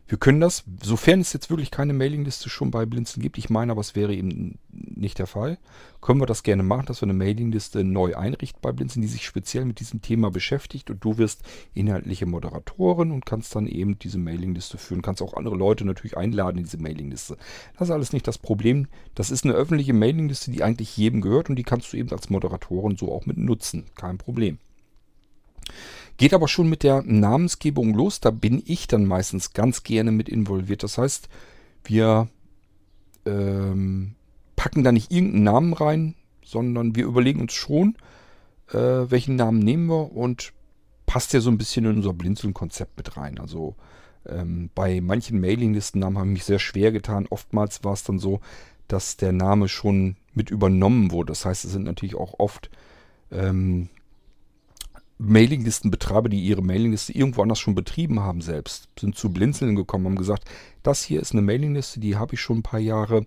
Speaker 1: Wir können das, sofern es jetzt wirklich keine Mailingliste schon bei Blinzen gibt, ich meine aber, es wäre eben nicht der Fall, können wir das gerne machen, dass wir eine Mailingliste neu einrichten bei Blinzen, die sich speziell mit diesem Thema beschäftigt und du wirst inhaltliche Moderatorin und kannst dann eben diese Mailingliste führen, kannst auch andere Leute natürlich einladen in diese Mailingliste. Das ist alles nicht das Problem. Das ist eine öffentliche Mailingliste, die eigentlich jedem gehört und die kannst du eben als Moderatorin so auch mit nutzen. Kein Problem. Geht aber schon mit der Namensgebung los. Da bin ich dann meistens ganz gerne mit involviert. Das heißt, wir ähm, packen da nicht irgendeinen Namen rein, sondern wir überlegen uns schon, äh, welchen Namen nehmen wir und passt ja so ein bisschen in unser Blinzeln-Konzept mit rein. Also ähm, bei manchen Mailinglistennamen habe ich mich sehr schwer getan. Oftmals war es dann so, dass der Name schon mit übernommen wurde. Das heißt, es sind natürlich auch oft ähm, Mailinglistenbetreiber, die ihre Mailingliste irgendwo anders schon betrieben haben selbst, sind zu Blinzeln gekommen, haben gesagt, das hier ist eine Mailingliste, die habe ich schon ein paar Jahre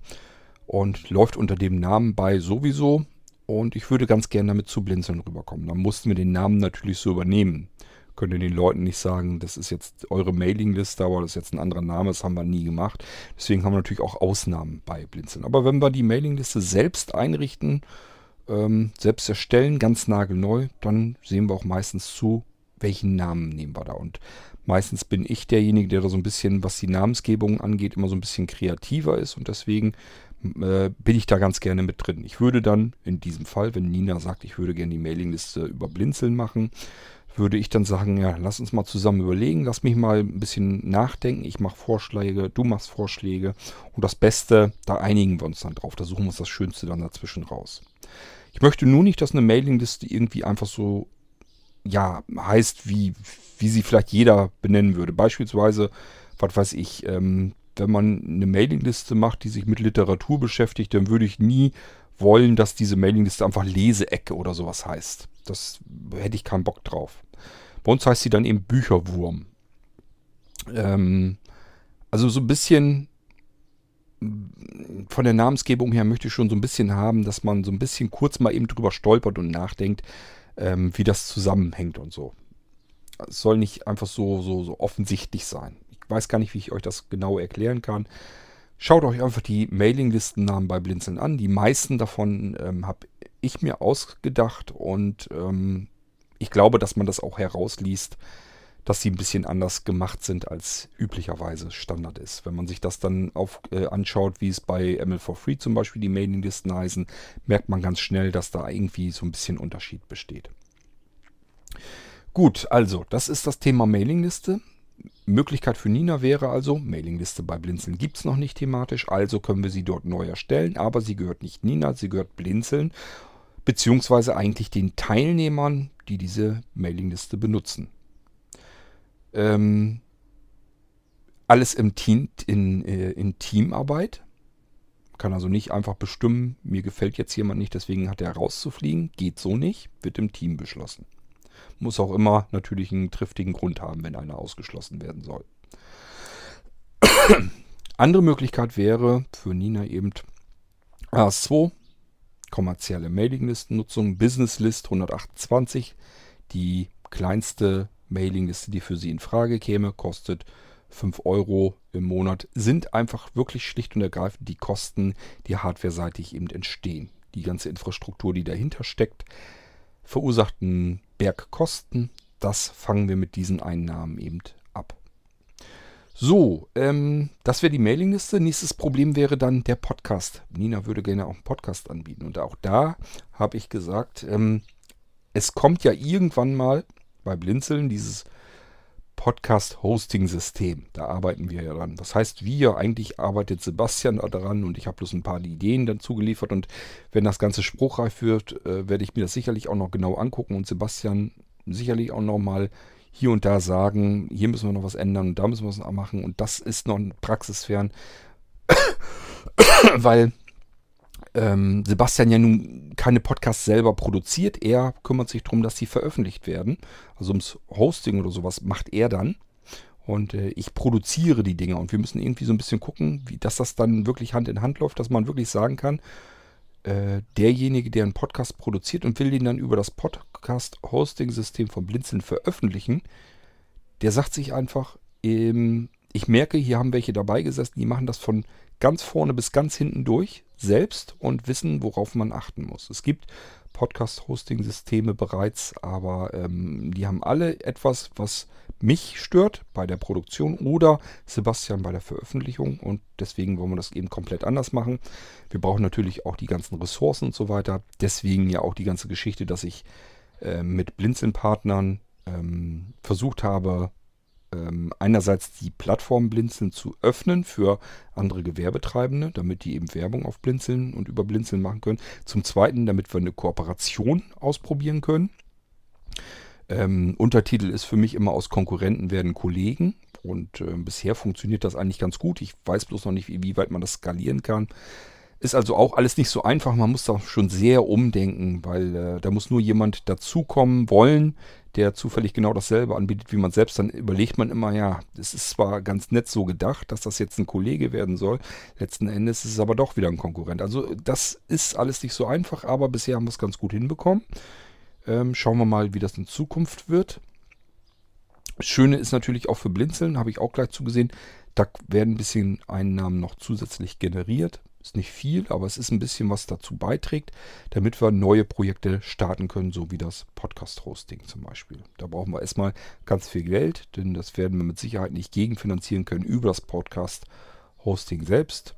Speaker 1: und läuft unter dem Namen bei sowieso und ich würde ganz gerne damit zu Blinzeln rüberkommen. Dann mussten wir den Namen natürlich so übernehmen. Könnt ihr den Leuten nicht sagen, das ist jetzt eure Mailingliste, aber das ist jetzt ein anderer Name, das haben wir nie gemacht. Deswegen haben wir natürlich auch Ausnahmen bei Blinzeln. Aber wenn wir die Mailingliste selbst einrichten, ähm, selbst erstellen, ganz nagelneu, dann sehen wir auch meistens zu, welchen Namen nehmen wir da. Und meistens bin ich derjenige, der da so ein bisschen, was die Namensgebung angeht, immer so ein bisschen kreativer ist und deswegen äh, bin ich da ganz gerne mit drin. Ich würde dann in diesem Fall, wenn Nina sagt, ich würde gerne die Mailingliste über Blinzeln machen, würde ich dann sagen, ja, lass uns mal zusammen überlegen, lass mich mal ein bisschen nachdenken. Ich mache Vorschläge, du machst Vorschläge und das Beste, da einigen wir uns dann drauf. Da suchen wir uns das Schönste dann dazwischen raus. Ich möchte nur nicht, dass eine Mailingliste irgendwie einfach so, ja, heißt, wie, wie sie vielleicht jeder benennen würde. Beispielsweise, was weiß ich, ähm, wenn man eine Mailingliste macht, die sich mit Literatur beschäftigt, dann würde ich nie wollen, dass diese Mailingliste einfach Leseecke oder sowas heißt. Das hätte ich keinen Bock drauf. Bei uns heißt sie dann eben Bücherwurm. Ähm, also so ein bisschen von der Namensgebung her möchte ich schon so ein bisschen haben, dass man so ein bisschen kurz mal eben drüber stolpert und nachdenkt, ähm, wie das zusammenhängt und so. Es soll nicht einfach so, so, so offensichtlich sein. Ich weiß gar nicht, wie ich euch das genau erklären kann. Schaut euch einfach die Mailinglistennamen bei Blinzeln an. Die meisten davon ähm, habe ich mir ausgedacht und ähm, ich glaube, dass man das auch herausliest, dass sie ein bisschen anders gemacht sind, als üblicherweise Standard ist. Wenn man sich das dann auf, äh, anschaut, wie es bei ML4Free zum Beispiel die Mailinglisten heißen, merkt man ganz schnell, dass da irgendwie so ein bisschen Unterschied besteht. Gut, also, das ist das Thema Mailingliste. Möglichkeit für Nina wäre also, Mailingliste bei Blinzeln gibt es noch nicht thematisch, also können wir sie dort neu erstellen, aber sie gehört nicht Nina, sie gehört Blinzeln, beziehungsweise eigentlich den Teilnehmern, die diese Mailingliste benutzen. Ähm, alles im Team, in, äh, in Teamarbeit. Kann also nicht einfach bestimmen, mir gefällt jetzt jemand nicht, deswegen hat er rauszufliegen. Geht so nicht, wird im Team beschlossen. Muss auch immer natürlich einen triftigen Grund haben, wenn einer ausgeschlossen werden soll. Andere Möglichkeit wäre für Nina eben AS2, kommerzielle Mailinglistennutzung, Business List 128, die kleinste Mailingliste, die für Sie in Frage käme, kostet 5 Euro im Monat, sind einfach wirklich schlicht und ergreifend die Kosten, die hardwareseitig eben entstehen. Die ganze Infrastruktur, die dahinter steckt, verursacht einen Berg Kosten. Das fangen wir mit diesen Einnahmen eben ab. So, ähm, das wäre die Mailingliste. Nächstes Problem wäre dann der Podcast. Nina würde gerne auch einen Podcast anbieten. Und auch da habe ich gesagt, ähm, es kommt ja irgendwann mal bei Blinzeln dieses Podcast-Hosting-System. Da arbeiten wir ja dran. Das heißt, wir, eigentlich arbeitet Sebastian daran und ich habe bloß ein paar Ideen dann zugeliefert. Und wenn das Ganze spruchreif wird, äh, werde ich mir das sicherlich auch noch genau angucken und Sebastian sicherlich auch noch mal hier und da sagen, hier müssen wir noch was ändern und da müssen wir was machen. Und das ist noch praxisfern, weil ähm, Sebastian ja nun keine Podcasts selber produziert. Er kümmert sich darum, dass sie veröffentlicht werden. Also ums Hosting oder sowas macht er dann. Und äh, ich produziere die Dinge. Und wir müssen irgendwie so ein bisschen gucken, wie, dass das dann wirklich Hand in Hand läuft, dass man wirklich sagen kann, äh, derjenige, der einen Podcast produziert und will den dann über das Podcast-Hosting-System von Blinzeln veröffentlichen, der sagt sich einfach, ähm, ich merke, hier haben welche dabei gesessen, die machen das von ganz vorne bis ganz hinten durch selbst und wissen, worauf man achten muss. Es gibt Podcast-Hosting-Systeme bereits, aber ähm, die haben alle etwas, was mich stört bei der Produktion oder Sebastian bei der Veröffentlichung und deswegen wollen wir das eben komplett anders machen. Wir brauchen natürlich auch die ganzen Ressourcen und so weiter. Deswegen ja auch die ganze Geschichte, dass ich äh, mit Blinzeln-Partnern ähm, versucht habe, ähm, einerseits die Plattform Blinzeln zu öffnen für andere Gewerbetreibende, damit die eben Werbung auf Blinzeln und über Blinzeln machen können. Zum Zweiten, damit wir eine Kooperation ausprobieren können. Ähm, Untertitel ist für mich immer aus Konkurrenten werden Kollegen. Und äh, bisher funktioniert das eigentlich ganz gut. Ich weiß bloß noch nicht, wie weit man das skalieren kann. Ist also auch alles nicht so einfach. Man muss da schon sehr umdenken, weil äh, da muss nur jemand dazukommen wollen, der zufällig genau dasselbe anbietet wie man selbst. Dann überlegt man immer, ja, es ist zwar ganz nett so gedacht, dass das jetzt ein Kollege werden soll. Letzten Endes ist es aber doch wieder ein Konkurrent. Also das ist alles nicht so einfach, aber bisher haben wir es ganz gut hinbekommen. Ähm, schauen wir mal, wie das in Zukunft wird. Schöne ist natürlich auch für Blinzeln, habe ich auch gleich zugesehen. Da werden ein bisschen Einnahmen noch zusätzlich generiert. Ist nicht viel, aber es ist ein bisschen, was dazu beiträgt, damit wir neue Projekte starten können, so wie das Podcast-Hosting zum Beispiel. Da brauchen wir erstmal ganz viel Geld, denn das werden wir mit Sicherheit nicht gegenfinanzieren können über das Podcast-Hosting selbst.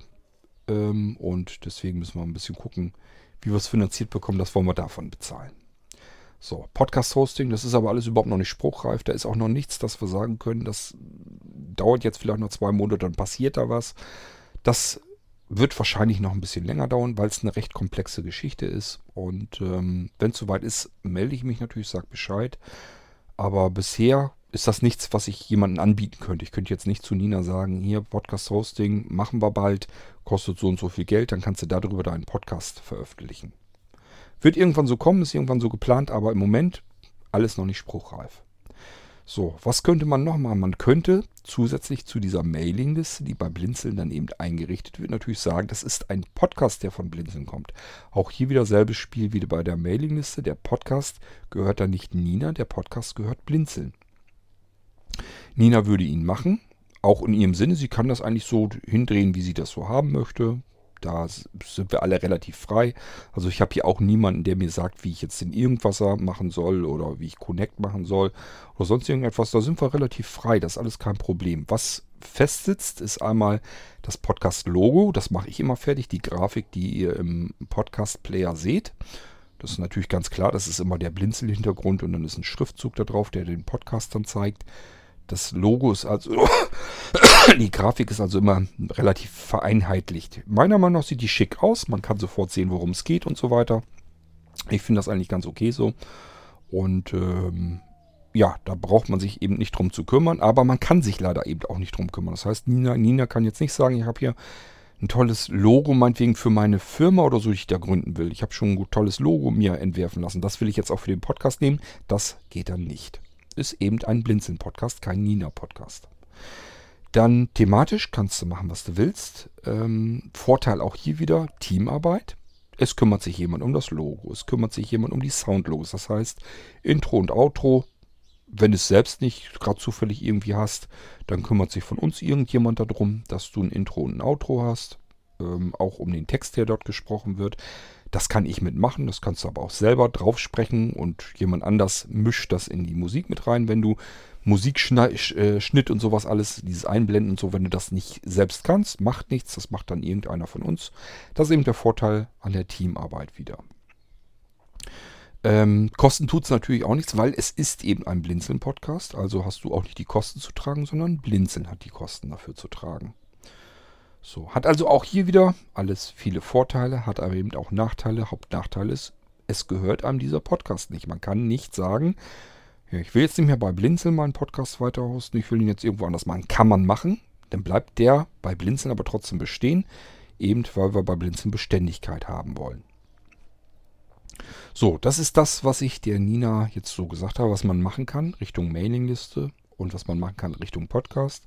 Speaker 1: Ähm, und deswegen müssen wir ein bisschen gucken, wie wir es finanziert bekommen. Das wollen wir davon bezahlen. So, Podcast-Hosting, das ist aber alles überhaupt noch nicht spruchreif. Da ist auch noch nichts, das wir sagen können. Das dauert jetzt vielleicht noch zwei Monate, dann passiert da was. Das wird wahrscheinlich noch ein bisschen länger dauern, weil es eine recht komplexe Geschichte ist. Und ähm, wenn es soweit ist, melde ich mich natürlich, sage Bescheid. Aber bisher ist das nichts, was ich jemandem anbieten könnte. Ich könnte jetzt nicht zu Nina sagen, hier Podcast-Hosting machen wir bald, kostet so und so viel Geld, dann kannst du darüber deinen Podcast veröffentlichen. Wird irgendwann so kommen, ist irgendwann so geplant, aber im Moment alles noch nicht spruchreif. So, was könnte man noch machen? Man könnte zusätzlich zu dieser Mailingliste, die bei Blinzeln dann eben eingerichtet wird, natürlich sagen, das ist ein Podcast, der von Blinzeln kommt. Auch hier wieder selbes Spiel wie bei der Mailingliste. Der Podcast gehört dann nicht Nina, der Podcast gehört Blinzeln. Nina würde ihn machen, auch in ihrem Sinne. Sie kann das eigentlich so hindrehen, wie sie das so haben möchte. Da sind wir alle relativ frei. Also ich habe hier auch niemanden, der mir sagt, wie ich jetzt den Irgendwasser machen soll oder wie ich Connect machen soll oder sonst irgendetwas. Da sind wir relativ frei. Das ist alles kein Problem. Was festsitzt, ist einmal das Podcast-Logo. Das mache ich immer fertig. Die Grafik, die ihr im Podcast-Player seht. Das ist natürlich ganz klar. Das ist immer der Blinzel-Hintergrund und dann ist ein Schriftzug da drauf, der den Podcast dann zeigt. Das Logo ist also, die Grafik ist also immer relativ vereinheitlicht. Meiner Meinung nach sieht die schick aus. Man kann sofort sehen, worum es geht und so weiter. Ich finde das eigentlich ganz okay so. Und ähm, ja, da braucht man sich eben nicht drum zu kümmern. Aber man kann sich leider eben auch nicht drum kümmern. Das heißt, Nina, Nina kann jetzt nicht sagen, ich habe hier ein tolles Logo meinetwegen für meine Firma oder so, die ich da gründen will. Ich habe schon ein tolles Logo mir entwerfen lassen. Das will ich jetzt auch für den Podcast nehmen. Das geht dann nicht ist eben ein Blinzeln-Podcast, kein Nina-Podcast. Dann thematisch kannst du machen, was du willst. Ähm, Vorteil auch hier wieder Teamarbeit. Es kümmert sich jemand um das Logo, es kümmert sich jemand um die Soundlogos. Das heißt, Intro und Outro, wenn du es selbst nicht gerade zufällig irgendwie hast, dann kümmert sich von uns irgendjemand darum, dass du ein Intro und ein Outro hast. Ähm, auch um den Text, der dort gesprochen wird. Das kann ich mitmachen, das kannst du aber auch selber drauf sprechen und jemand anders mischt das in die Musik mit rein, wenn du Musikschnitt äh, und sowas alles, dieses Einblenden und so, wenn du das nicht selbst kannst, macht nichts, das macht dann irgendeiner von uns. Das ist eben der Vorteil an der Teamarbeit wieder. Ähm, Kosten tut es natürlich auch nichts, weil es ist eben ein Blinzeln-Podcast. Also hast du auch nicht die Kosten zu tragen, sondern Blinzeln hat die Kosten dafür zu tragen. So, hat also auch hier wieder alles viele Vorteile, hat aber eben auch Nachteile. Hauptnachteil ist, es gehört einem dieser Podcast nicht. Man kann nicht sagen, ja, ich will jetzt nicht mehr bei Blinzeln meinen Podcast weiter hosten, ich will ihn jetzt irgendwo anders machen. Kann man machen, dann bleibt der bei Blinzeln aber trotzdem bestehen, eben weil wir bei Blinzeln Beständigkeit haben wollen. So, das ist das, was ich der Nina jetzt so gesagt habe, was man machen kann Richtung Mailingliste und was man machen kann Richtung Podcast.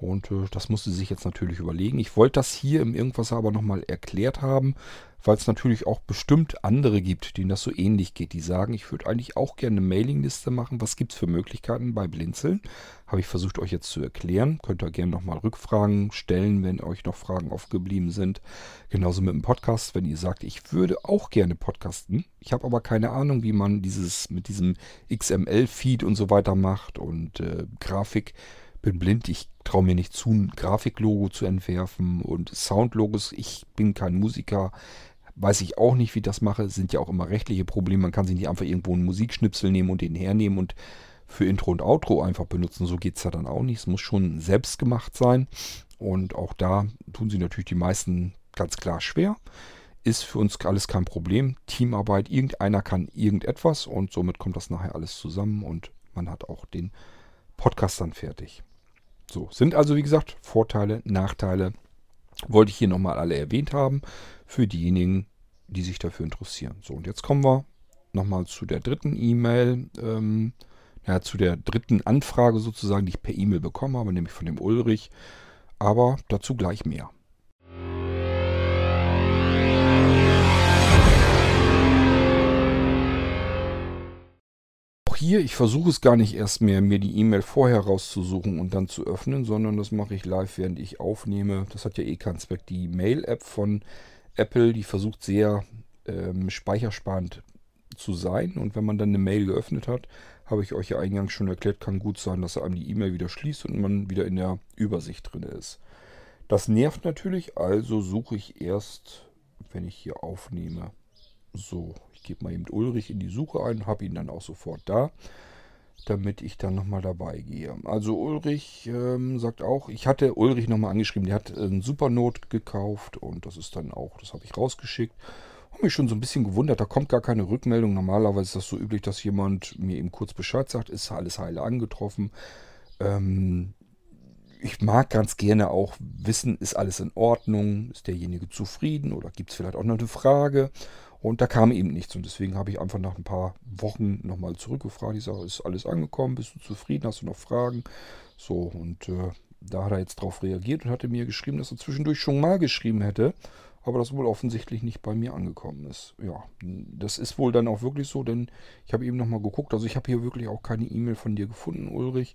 Speaker 1: Und äh, das musste sich jetzt natürlich überlegen. Ich wollte das hier im Irgendwas aber nochmal erklärt haben, weil es natürlich auch bestimmt andere gibt, denen das so ähnlich geht. Die sagen, ich würde eigentlich auch gerne eine Mailingliste machen. Was gibt es für Möglichkeiten bei Blinzeln? Habe ich versucht euch jetzt zu erklären. Könnt ihr gerne nochmal Rückfragen stellen, wenn euch noch Fragen aufgeblieben sind. Genauso mit dem Podcast, wenn ihr sagt, ich würde auch gerne podcasten. Ich habe aber keine Ahnung, wie man dieses mit diesem XML-Feed und so weiter macht und äh, Grafik bin blind, ich traue mir nicht zu, ein Grafiklogo zu entwerfen und Soundlogos. Ich bin kein Musiker, weiß ich auch nicht, wie ich das mache. Es sind ja auch immer rechtliche Probleme. Man kann sich nicht einfach irgendwo einen Musikschnipsel nehmen und den hernehmen und für Intro und Outro einfach benutzen. So geht es ja dann auch nicht. Es muss schon selbst gemacht sein. Und auch da tun sie natürlich die meisten ganz klar schwer. Ist für uns alles kein Problem. Teamarbeit, irgendeiner kann irgendetwas und somit kommt das nachher alles zusammen und man hat auch den Podcast dann fertig. So, sind also wie gesagt Vorteile, Nachteile. Wollte ich hier nochmal alle erwähnt haben für diejenigen, die sich dafür interessieren. So, und jetzt kommen wir nochmal zu der dritten E-Mail, ähm, ja, zu der dritten Anfrage sozusagen, die ich per E-Mail bekommen habe, nämlich von dem Ulrich. Aber dazu gleich mehr. Hier, ich versuche es gar nicht erst mehr, mir die E-Mail vorher rauszusuchen und dann zu öffnen, sondern das mache ich live, während ich aufnehme. Das hat ja eh keinen Zweck. Die Mail-App von Apple, die versucht sehr ähm, speichersparend zu sein. Und wenn man dann eine Mail geöffnet hat, habe ich euch ja eingangs schon erklärt, kann gut sein, dass er einem die E-Mail wieder schließt und man wieder in der Übersicht drin ist. Das nervt natürlich, also suche ich erst, wenn ich hier aufnehme. So, ich gebe mal eben Ulrich in die Suche ein, habe ihn dann auch sofort da, damit ich dann nochmal dabei gehe. Also Ulrich ähm, sagt auch, ich hatte Ulrich nochmal angeschrieben, der hat einen Supernot gekauft und das ist dann auch, das habe ich rausgeschickt. Habe mich schon so ein bisschen gewundert, da kommt gar keine Rückmeldung. Normalerweise ist das so üblich, dass jemand mir eben kurz Bescheid sagt, ist alles heile angetroffen. Ähm, ich mag ganz gerne auch wissen, ist alles in Ordnung, ist derjenige zufrieden oder gibt es vielleicht auch noch eine Frage. Und da kam eben nichts. Und deswegen habe ich einfach nach ein paar Wochen nochmal zurückgefragt. Ich sage, ist alles angekommen? Bist du zufrieden? Hast du noch Fragen? So, und äh, da hat er jetzt drauf reagiert und hatte mir geschrieben, dass er zwischendurch schon mal geschrieben hätte, aber das wohl offensichtlich nicht bei mir angekommen ist. Ja, das ist wohl dann auch wirklich so, denn ich habe eben nochmal geguckt. Also ich habe hier wirklich auch keine E-Mail von dir gefunden, Ulrich.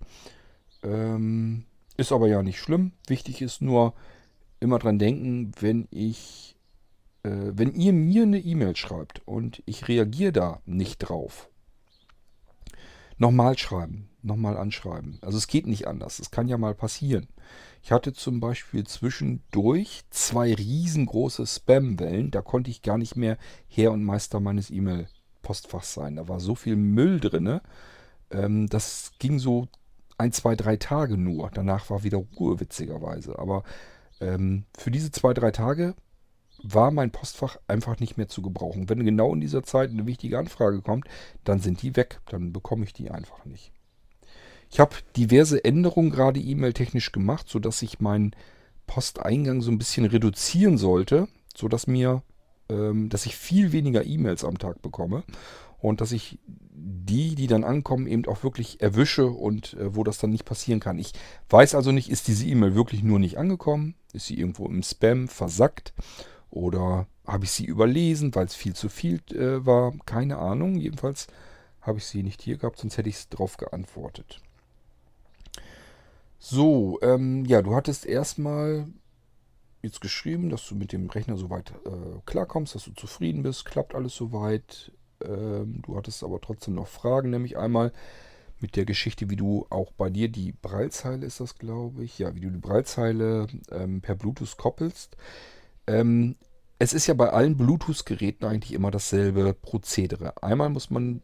Speaker 1: Ähm, ist aber ja nicht schlimm. Wichtig ist nur immer dran denken, wenn ich, wenn ihr mir eine E-Mail schreibt und ich reagiere da nicht drauf, nochmal schreiben, nochmal anschreiben. Also es geht nicht anders. Es kann ja mal passieren. Ich hatte zum Beispiel zwischendurch zwei riesengroße Spam-Wellen. Da konnte ich gar nicht mehr Herr und Meister meines E-Mail-Postfachs sein. Da war so viel Müll drin. Ähm, das ging so ein, zwei, drei Tage nur. Danach war wieder Ruhe, witzigerweise. Aber ähm, für diese zwei, drei Tage war mein Postfach einfach nicht mehr zu gebrauchen. Wenn genau in dieser Zeit eine wichtige Anfrage kommt, dann sind die weg. Dann bekomme ich die einfach nicht. Ich habe diverse Änderungen gerade E-Mail-technisch gemacht, sodass ich meinen Posteingang so ein bisschen reduzieren sollte, sodass mir, ähm, dass ich viel weniger E-Mails am Tag bekomme und dass ich die, die dann ankommen, eben auch wirklich erwische und äh, wo das dann nicht passieren kann. Ich weiß also nicht, ist diese E-Mail wirklich nur nicht angekommen? Ist sie irgendwo im Spam versackt? Oder habe ich sie überlesen, weil es viel zu viel äh, war? Keine Ahnung. Jedenfalls habe ich sie nicht hier gehabt, sonst hätte ich darauf geantwortet. So, ähm, ja, du hattest erstmal jetzt geschrieben, dass du mit dem Rechner soweit äh, klarkommst, dass du zufrieden bist, klappt alles soweit. Ähm, du hattest aber trotzdem noch Fragen, nämlich einmal mit der Geschichte, wie du auch bei dir die Breilzeile ist das, glaube ich, ja, wie du die Breilzeile ähm, per Bluetooth koppelst. Ähm, es ist ja bei allen Bluetooth-Geräten eigentlich immer dasselbe Prozedere. Einmal muss man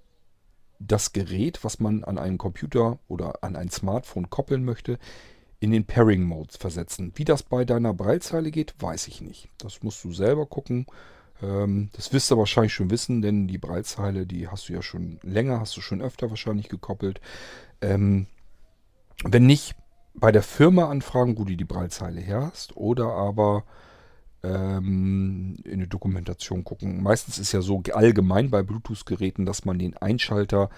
Speaker 1: das Gerät, was man an einen Computer oder an ein Smartphone koppeln möchte, in den Pairing-Mode versetzen. Wie das bei deiner Breilzeile geht, weiß ich nicht. Das musst du selber gucken. Ähm, das wirst du wahrscheinlich schon wissen, denn die Breitzeile, die hast du ja schon länger, hast du schon öfter wahrscheinlich gekoppelt. Ähm, wenn nicht, bei der Firma anfragen, wo du die Breitzeile her hast, oder aber ähm, in die Dokumentation gucken. Meistens ist ja so allgemein bei Bluetooth-Geräten, dass man den Einschalter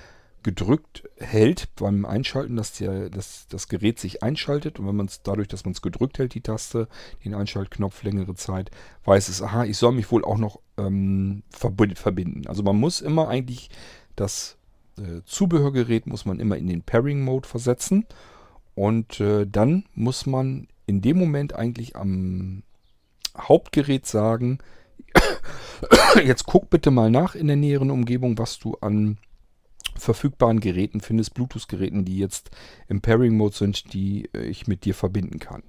Speaker 1: gedrückt hält beim Einschalten, dass der, dass das Gerät sich einschaltet und wenn man es dadurch, dass man es gedrückt hält, die Taste, den Einschaltknopf längere Zeit, weiß es, aha, ich soll mich wohl auch noch ähm, verbinden. Also man muss immer eigentlich das äh, Zubehörgerät muss man immer in den Pairing-Mode versetzen und äh, dann muss man in dem Moment eigentlich am Hauptgerät sagen, jetzt guck bitte mal nach in der näheren Umgebung, was du an verfügbaren Geräten findest, Bluetooth-Geräten, die jetzt im Pairing-Mode sind, die äh, ich mit dir verbinden kann.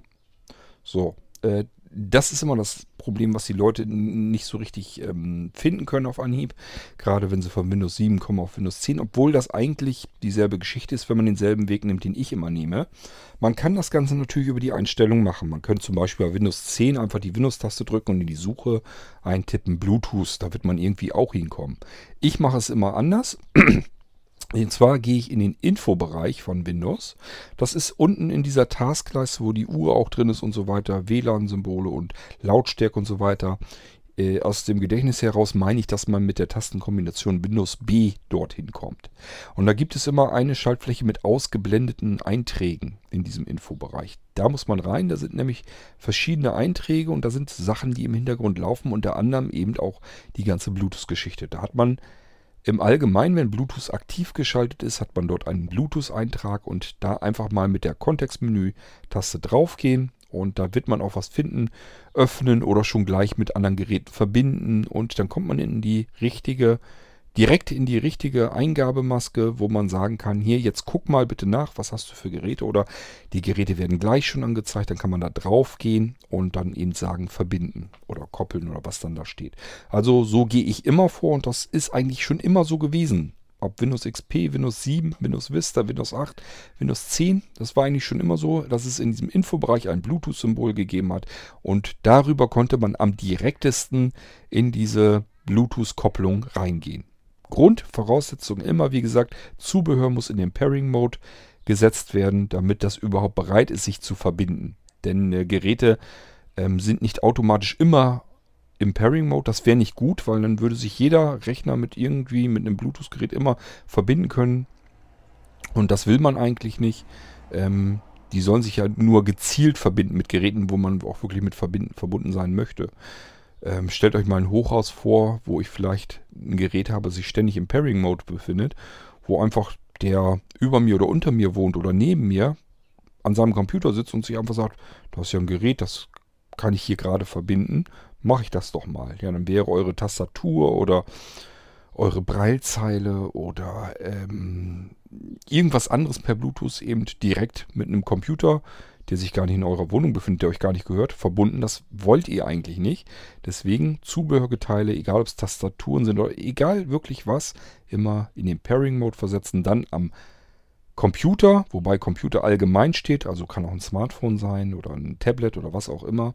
Speaker 1: So, äh, das ist immer das Problem, was die Leute nicht so richtig ähm, finden können auf Anhieb. Gerade wenn sie von Windows 7 kommen auf Windows 10, obwohl das eigentlich dieselbe Geschichte ist, wenn man denselben Weg nimmt, den ich immer nehme. Man kann das Ganze natürlich über die Einstellung machen. Man könnte zum Beispiel bei Windows 10 einfach die Windows-Taste drücken und in die Suche eintippen Bluetooth. Da wird man irgendwie auch hinkommen. Ich mache es immer anders. Und zwar gehe ich in den Infobereich von Windows. Das ist unten in dieser Taskleiste, wo die Uhr auch drin ist und so weiter, WLAN-Symbole und Lautstärke und so weiter. Äh, aus dem Gedächtnis heraus meine ich, dass man mit der Tastenkombination Windows B dorthin kommt. Und da gibt es immer eine Schaltfläche mit ausgeblendeten Einträgen in diesem Infobereich. Da muss man rein, da sind nämlich verschiedene Einträge und da sind Sachen, die im Hintergrund laufen, unter anderem eben auch die ganze Bluetooth-Geschichte. Da hat man im Allgemeinen, wenn Bluetooth aktiv geschaltet ist, hat man dort einen Bluetooth-Eintrag und da einfach mal mit der Kontextmenü-Taste draufgehen und da wird man auch was finden, öffnen oder schon gleich mit anderen Geräten verbinden und dann kommt man in die richtige direkt in die richtige Eingabemaske, wo man sagen kann, hier jetzt guck mal bitte nach, was hast du für Geräte oder die Geräte werden gleich schon angezeigt, dann kann man da drauf gehen und dann eben sagen verbinden oder koppeln oder was dann da steht. Also so gehe ich immer vor und das ist eigentlich schon immer so gewesen. Ob Windows XP, Windows 7, Windows Vista, Windows 8, Windows 10, das war eigentlich schon immer so, dass es in diesem Infobereich ein Bluetooth-Symbol gegeben hat und darüber konnte man am direktesten in diese Bluetooth-Kopplung reingehen. Grundvoraussetzung immer, wie gesagt, Zubehör muss in den Pairing-Mode gesetzt werden, damit das überhaupt bereit ist, sich zu verbinden. Denn äh, Geräte ähm, sind nicht automatisch immer im Pairing-Mode. Das wäre nicht gut, weil dann würde sich jeder Rechner mit irgendwie, mit einem Bluetooth-Gerät immer verbinden können. Und das will man eigentlich nicht. Ähm, die sollen sich ja nur gezielt verbinden mit Geräten, wo man auch wirklich mit verbunden sein möchte. Ähm, stellt euch mal ein Hochhaus vor, wo ich vielleicht ein Gerät habe, das sich ständig im Pairing-Mode befindet, wo einfach der über mir oder unter mir wohnt oder neben mir an seinem Computer sitzt und sich einfach sagt, du hast ja ein Gerät, das kann ich hier gerade verbinden, mache ich das doch mal. Ja, dann wäre eure Tastatur oder eure Breilzeile oder ähm, irgendwas anderes per Bluetooth eben direkt mit einem Computer der sich gar nicht in eurer Wohnung befindet, der euch gar nicht gehört, verbunden. Das wollt ihr eigentlich nicht. Deswegen Zubehörgeteile, egal ob es Tastaturen sind oder egal wirklich was, immer in den Pairing-Mode versetzen, dann am Computer, wobei Computer allgemein steht, also kann auch ein Smartphone sein oder ein Tablet oder was auch immer.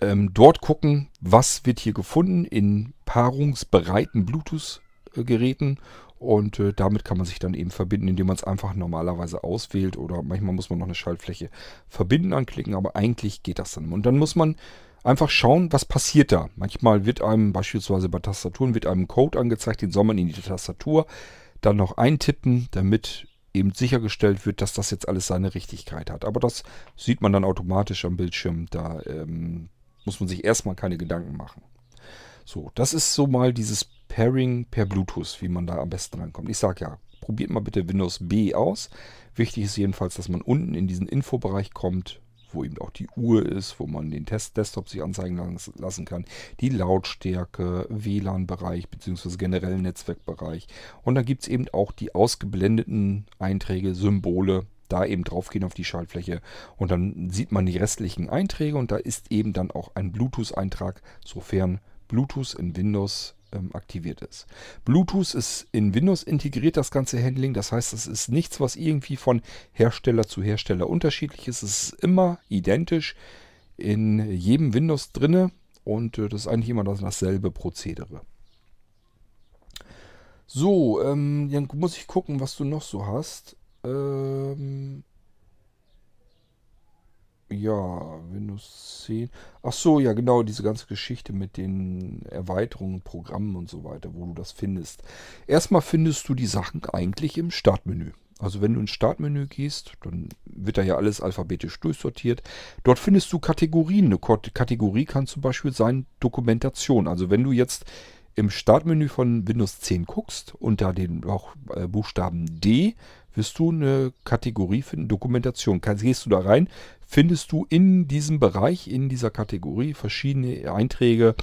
Speaker 1: Ähm, dort gucken, was wird hier gefunden in paarungsbereiten Bluetooth-Geräten und äh, damit kann man sich dann eben verbinden, indem man es einfach normalerweise auswählt oder manchmal muss man noch eine Schaltfläche verbinden anklicken, aber eigentlich geht das dann. Und dann muss man einfach schauen, was passiert da. Manchmal wird einem beispielsweise bei Tastaturen wird einem Code angezeigt, den soll man in die Tastatur dann noch eintippen, damit eben sichergestellt wird, dass das jetzt alles seine Richtigkeit hat. Aber das sieht man dann automatisch am Bildschirm. Da ähm, muss man sich erstmal keine Gedanken machen. So, das ist so mal dieses Pairing per Bluetooth, wie man da am besten rankommt. Ich sage ja, probiert mal bitte Windows B aus. Wichtig ist jedenfalls, dass man unten in diesen Infobereich kommt, wo eben auch die Uhr ist, wo man den Test-Desktop sich anzeigen lassen kann, die Lautstärke, WLAN-Bereich bzw. generellen Netzwerkbereich. Und dann gibt es eben auch die ausgeblendeten Einträge, Symbole, da eben draufgehen auf die Schaltfläche und dann sieht man die restlichen Einträge und da ist eben dann auch ein Bluetooth-Eintrag, sofern Bluetooth in Windows ähm, aktiviert ist. Bluetooth ist in Windows integriert, das ganze Handling. Das heißt, es ist nichts, was irgendwie von Hersteller zu Hersteller unterschiedlich ist. Es ist immer identisch in jedem Windows drinne und äh, das ist eigentlich immer das, dasselbe Prozedere. So, ähm, dann muss ich gucken, was du noch so hast. Ähm, ja, Windows 10. Ach so, ja, genau, diese ganze Geschichte mit den Erweiterungen, Programmen und so weiter, wo du das findest. Erstmal findest du die Sachen eigentlich im Startmenü. Also wenn du ins Startmenü gehst, dann wird da ja alles alphabetisch durchsortiert. Dort findest du Kategorien. Eine Kategorie kann zum Beispiel sein Dokumentation. Also wenn du jetzt im Startmenü von Windows 10 guckst, unter den äh, Buchstaben D, wirst du eine Kategorie finden, Dokumentation. Gehst du da rein, findest du in diesem Bereich, in dieser Kategorie verschiedene Einträge,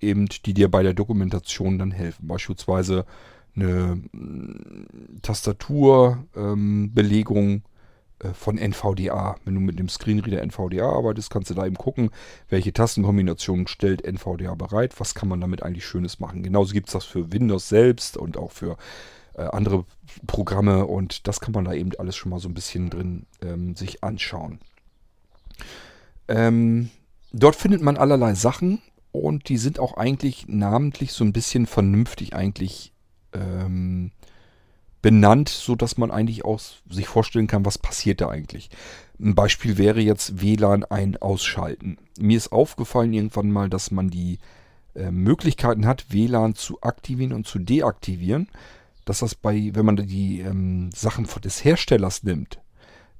Speaker 1: eben, die dir bei der Dokumentation dann helfen. Beispielsweise eine mm, Tastaturbelegung ähm, äh, von NVDA. Wenn du mit dem Screenreader NVDA arbeitest, kannst du da eben gucken, welche Tastenkombination stellt NVDA bereit, was kann man damit eigentlich Schönes machen. Genauso gibt es das für Windows selbst und auch für äh, andere Programme und das kann man da eben alles schon mal so ein bisschen drin ähm, sich anschauen. Ähm, dort findet man allerlei Sachen und die sind auch eigentlich namentlich so ein bisschen vernünftig eigentlich ähm, benannt, sodass man eigentlich auch sich vorstellen kann, was passiert da eigentlich. Ein Beispiel wäre jetzt WLAN ein ausschalten. Mir ist aufgefallen irgendwann mal, dass man die äh, Möglichkeiten hat, WLAN zu aktivieren und zu deaktivieren. Dass das bei, wenn man die ähm, Sachen des Herstellers nimmt,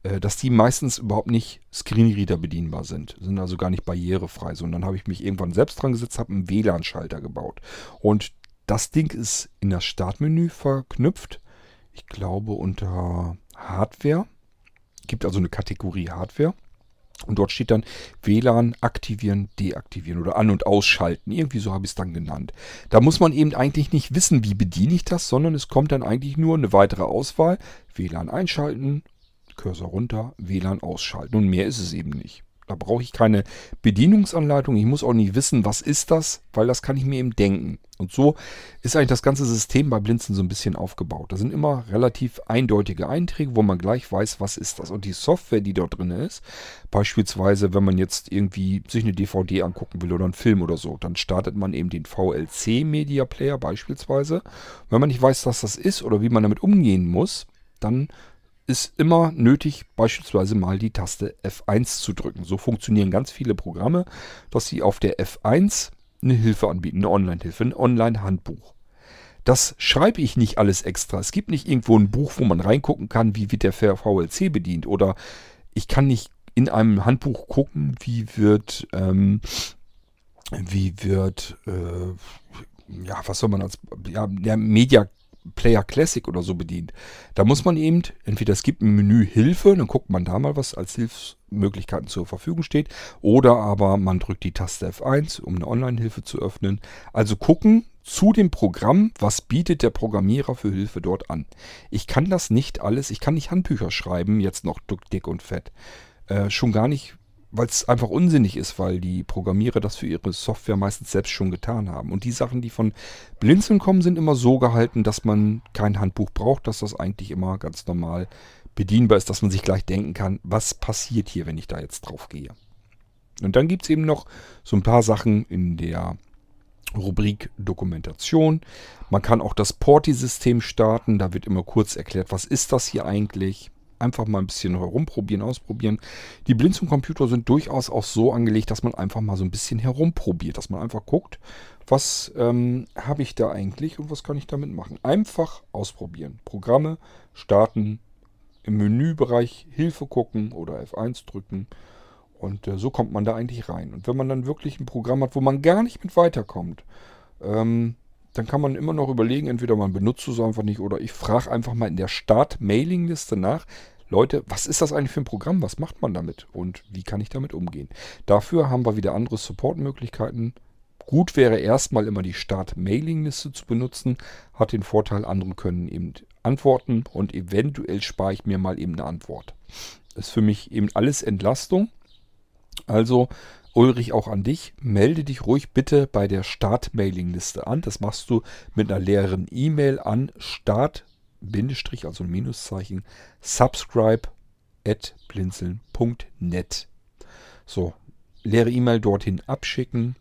Speaker 1: äh, dass die meistens überhaupt nicht Screenreader bedienbar sind. Sind also gar nicht barrierefrei. So, und dann habe ich mich irgendwann selbst dran gesetzt, habe einen WLAN-Schalter gebaut. Und das Ding ist in das Startmenü verknüpft. Ich glaube unter Hardware. Gibt also eine Kategorie Hardware. Und dort steht dann WLAN aktivieren, deaktivieren oder an- und ausschalten. Irgendwie so habe ich es dann genannt. Da muss man eben eigentlich nicht wissen, wie bediene ich das, sondern es kommt dann eigentlich nur eine weitere Auswahl. WLAN einschalten, Cursor runter, WLAN ausschalten. Und mehr ist es eben nicht. Da brauche ich keine Bedienungsanleitung. Ich muss auch nicht wissen, was ist das, weil das kann ich mir eben denken. Und so ist eigentlich das ganze System bei Blinzen so ein bisschen aufgebaut. Da sind immer relativ eindeutige Einträge, wo man gleich weiß, was ist das. Und die Software, die dort drin ist, beispielsweise, wenn man jetzt irgendwie sich eine DVD angucken will oder einen Film oder so, dann startet man eben den VLC Media Player beispielsweise. Wenn man nicht weiß, was das ist oder wie man damit umgehen muss, dann ist immer nötig, beispielsweise mal die Taste F1 zu drücken. So funktionieren ganz viele Programme, dass sie auf der F1 eine Hilfe anbieten, eine Online-Hilfe, ein Online-Handbuch. Das schreibe ich nicht alles extra. Es gibt nicht irgendwo ein Buch, wo man reingucken kann, wie wird der VLC bedient. Oder ich kann nicht in einem Handbuch gucken, wie wird, ähm, wie wird, äh, ja, was soll man als, ja, der Media Player Classic oder so bedient. Da muss man eben, entweder es gibt ein Menü Hilfe, dann guckt man da mal, was als Hilfsmöglichkeiten zur Verfügung steht, oder aber man drückt die Taste F1, um eine Online-Hilfe zu öffnen. Also gucken zu dem Programm, was bietet der Programmierer für Hilfe dort an. Ich kann das nicht alles, ich kann nicht Handbücher schreiben, jetzt noch dick und fett. Äh, schon gar nicht weil es einfach unsinnig ist, weil die Programmierer das für ihre Software meistens selbst schon getan haben. Und die Sachen, die von Blinzeln kommen, sind immer so gehalten, dass man kein Handbuch braucht, dass das eigentlich immer ganz normal bedienbar ist, dass man sich gleich denken kann, was passiert hier, wenn ich da jetzt drauf gehe. Und dann gibt es eben noch so ein paar Sachen in der Rubrik Dokumentation. Man kann auch das Porti-System starten. Da wird immer kurz erklärt, was ist das hier eigentlich einfach mal ein bisschen herumprobieren, ausprobieren. Die Blinzeln-Computer sind durchaus auch so angelegt, dass man einfach mal so ein bisschen herumprobiert, dass man einfach guckt, was ähm, habe ich da eigentlich und was kann ich damit machen. Einfach ausprobieren. Programme starten, im Menübereich Hilfe gucken oder F1 drücken. Und äh, so kommt man da eigentlich rein. Und wenn man dann wirklich ein Programm hat, wo man gar nicht mit weiterkommt, ähm, dann kann man immer noch überlegen, entweder man benutzt es einfach nicht oder ich frage einfach mal in der Start-Mailing-Liste nach, Leute, was ist das eigentlich für ein Programm? Was macht man damit? Und wie kann ich damit umgehen? Dafür haben wir wieder andere Support-Möglichkeiten. Gut wäre erstmal immer die Start-Mailing-Liste zu benutzen. Hat den Vorteil, andere können eben antworten und eventuell spare ich mir mal eben eine Antwort. Das ist für mich eben alles Entlastung. Also Ulrich, auch an dich. Melde dich ruhig bitte bei der Start-Mailing-Liste an. Das machst du mit einer leeren E-Mail an start also ein Minuszeichen, subscribe at blinzeln.net. So, leere E-Mail dorthin abschicken,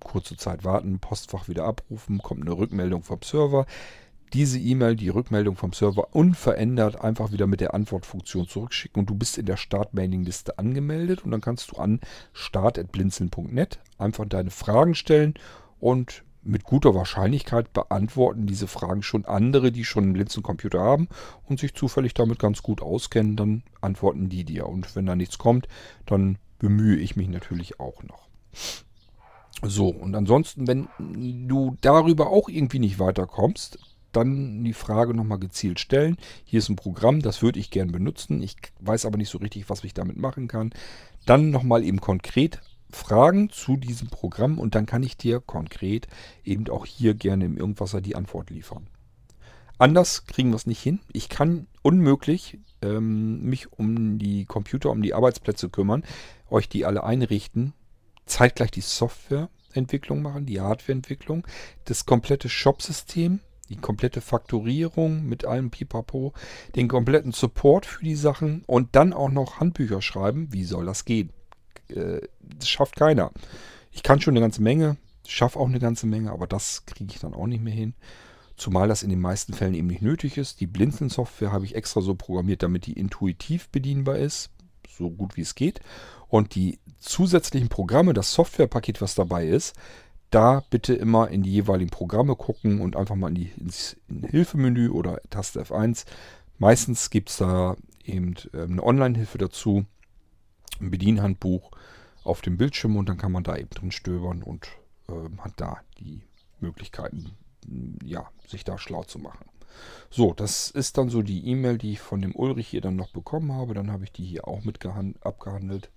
Speaker 1: kurze Zeit warten, Postfach wieder abrufen, kommt eine Rückmeldung vom Server diese E-Mail, die Rückmeldung vom Server unverändert einfach wieder mit der Antwortfunktion zurückschicken und du bist in der Start-Mailing-Liste angemeldet und dann kannst du an start.blinzeln.net einfach deine Fragen stellen und mit guter Wahrscheinlichkeit beantworten diese Fragen schon andere, die schon einen Blinzeln-Computer haben und sich zufällig damit ganz gut auskennen, dann antworten die dir. Und wenn da nichts kommt, dann bemühe ich mich natürlich auch noch. So, und ansonsten, wenn du darüber auch irgendwie nicht weiterkommst, dann die Frage nochmal gezielt stellen. Hier ist ein Programm, das würde ich gern benutzen. Ich weiß aber nicht so richtig, was ich damit machen kann. Dann nochmal eben konkret Fragen zu diesem Programm und dann kann ich dir konkret eben auch hier gerne im Irgendwasser die Antwort liefern. Anders kriegen wir es nicht hin. Ich kann unmöglich ähm, mich um die Computer, um die Arbeitsplätze kümmern, euch die alle einrichten, zeitgleich die Softwareentwicklung machen, die Hardwareentwicklung, das komplette Shopsystem die komplette Faktorierung mit allem Pipapo, den kompletten Support für die Sachen und dann auch noch Handbücher schreiben. Wie soll das gehen? Äh, das schafft keiner. Ich kann schon eine ganze Menge, schaffe auch eine ganze Menge, aber das kriege ich dann auch nicht mehr hin. Zumal das in den meisten Fällen eben nicht nötig ist. Die Blinzeln-Software habe ich extra so programmiert, damit die intuitiv bedienbar ist, so gut wie es geht. Und die zusätzlichen Programme, das Softwarepaket, was dabei ist, da bitte immer in die jeweiligen Programme gucken und einfach mal in die, ins Hilfemenü oder Taste F1. Meistens gibt es da eben ähm, eine Online-Hilfe dazu, ein Bedienhandbuch auf dem Bildschirm und dann kann man da eben drin stöbern und äh, hat da die Möglichkeiten, ja, sich da schlau zu machen. So, das ist dann so die E-Mail, die ich von dem Ulrich hier dann noch bekommen habe. Dann habe ich die hier auch mit abgehandelt.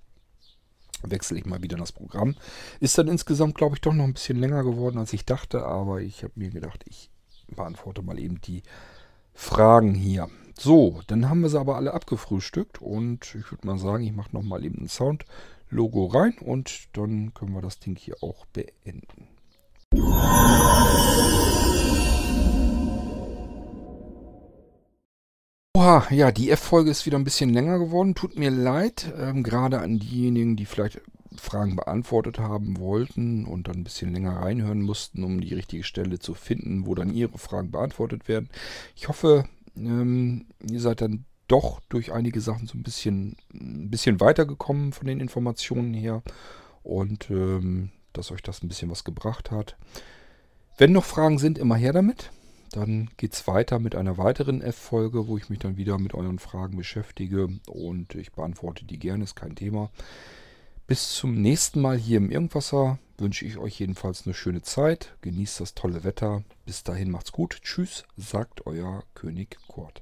Speaker 1: Wechsle ich mal wieder das Programm. Ist dann insgesamt, glaube ich, doch noch ein bisschen länger geworden, als ich dachte, aber ich habe mir gedacht, ich beantworte mal eben die Fragen hier. So, dann haben wir sie aber alle abgefrühstückt und ich würde mal sagen, ich mache nochmal eben ein Sound-Logo rein und dann können wir das Ding hier auch beenden. Ja, die F-Folge ist wieder ein bisschen länger geworden. Tut mir leid, ähm, gerade an diejenigen, die vielleicht Fragen beantwortet haben wollten und dann ein bisschen länger reinhören mussten, um die richtige Stelle zu finden, wo dann ihre Fragen beantwortet werden. Ich hoffe, ähm, ihr seid dann doch durch einige Sachen so ein bisschen, ein bisschen weitergekommen von den Informationen her und ähm, dass euch das ein bisschen was gebracht hat. Wenn noch Fragen sind, immer her damit. Dann geht es weiter mit einer weiteren F-Folge, wo ich mich dann wieder mit euren Fragen beschäftige und ich beantworte die gerne, ist kein Thema. Bis zum nächsten Mal hier im Irgendwasser wünsche ich euch jedenfalls eine schöne Zeit. Genießt das tolle Wetter. Bis dahin macht's gut. Tschüss, sagt euer König Kurt.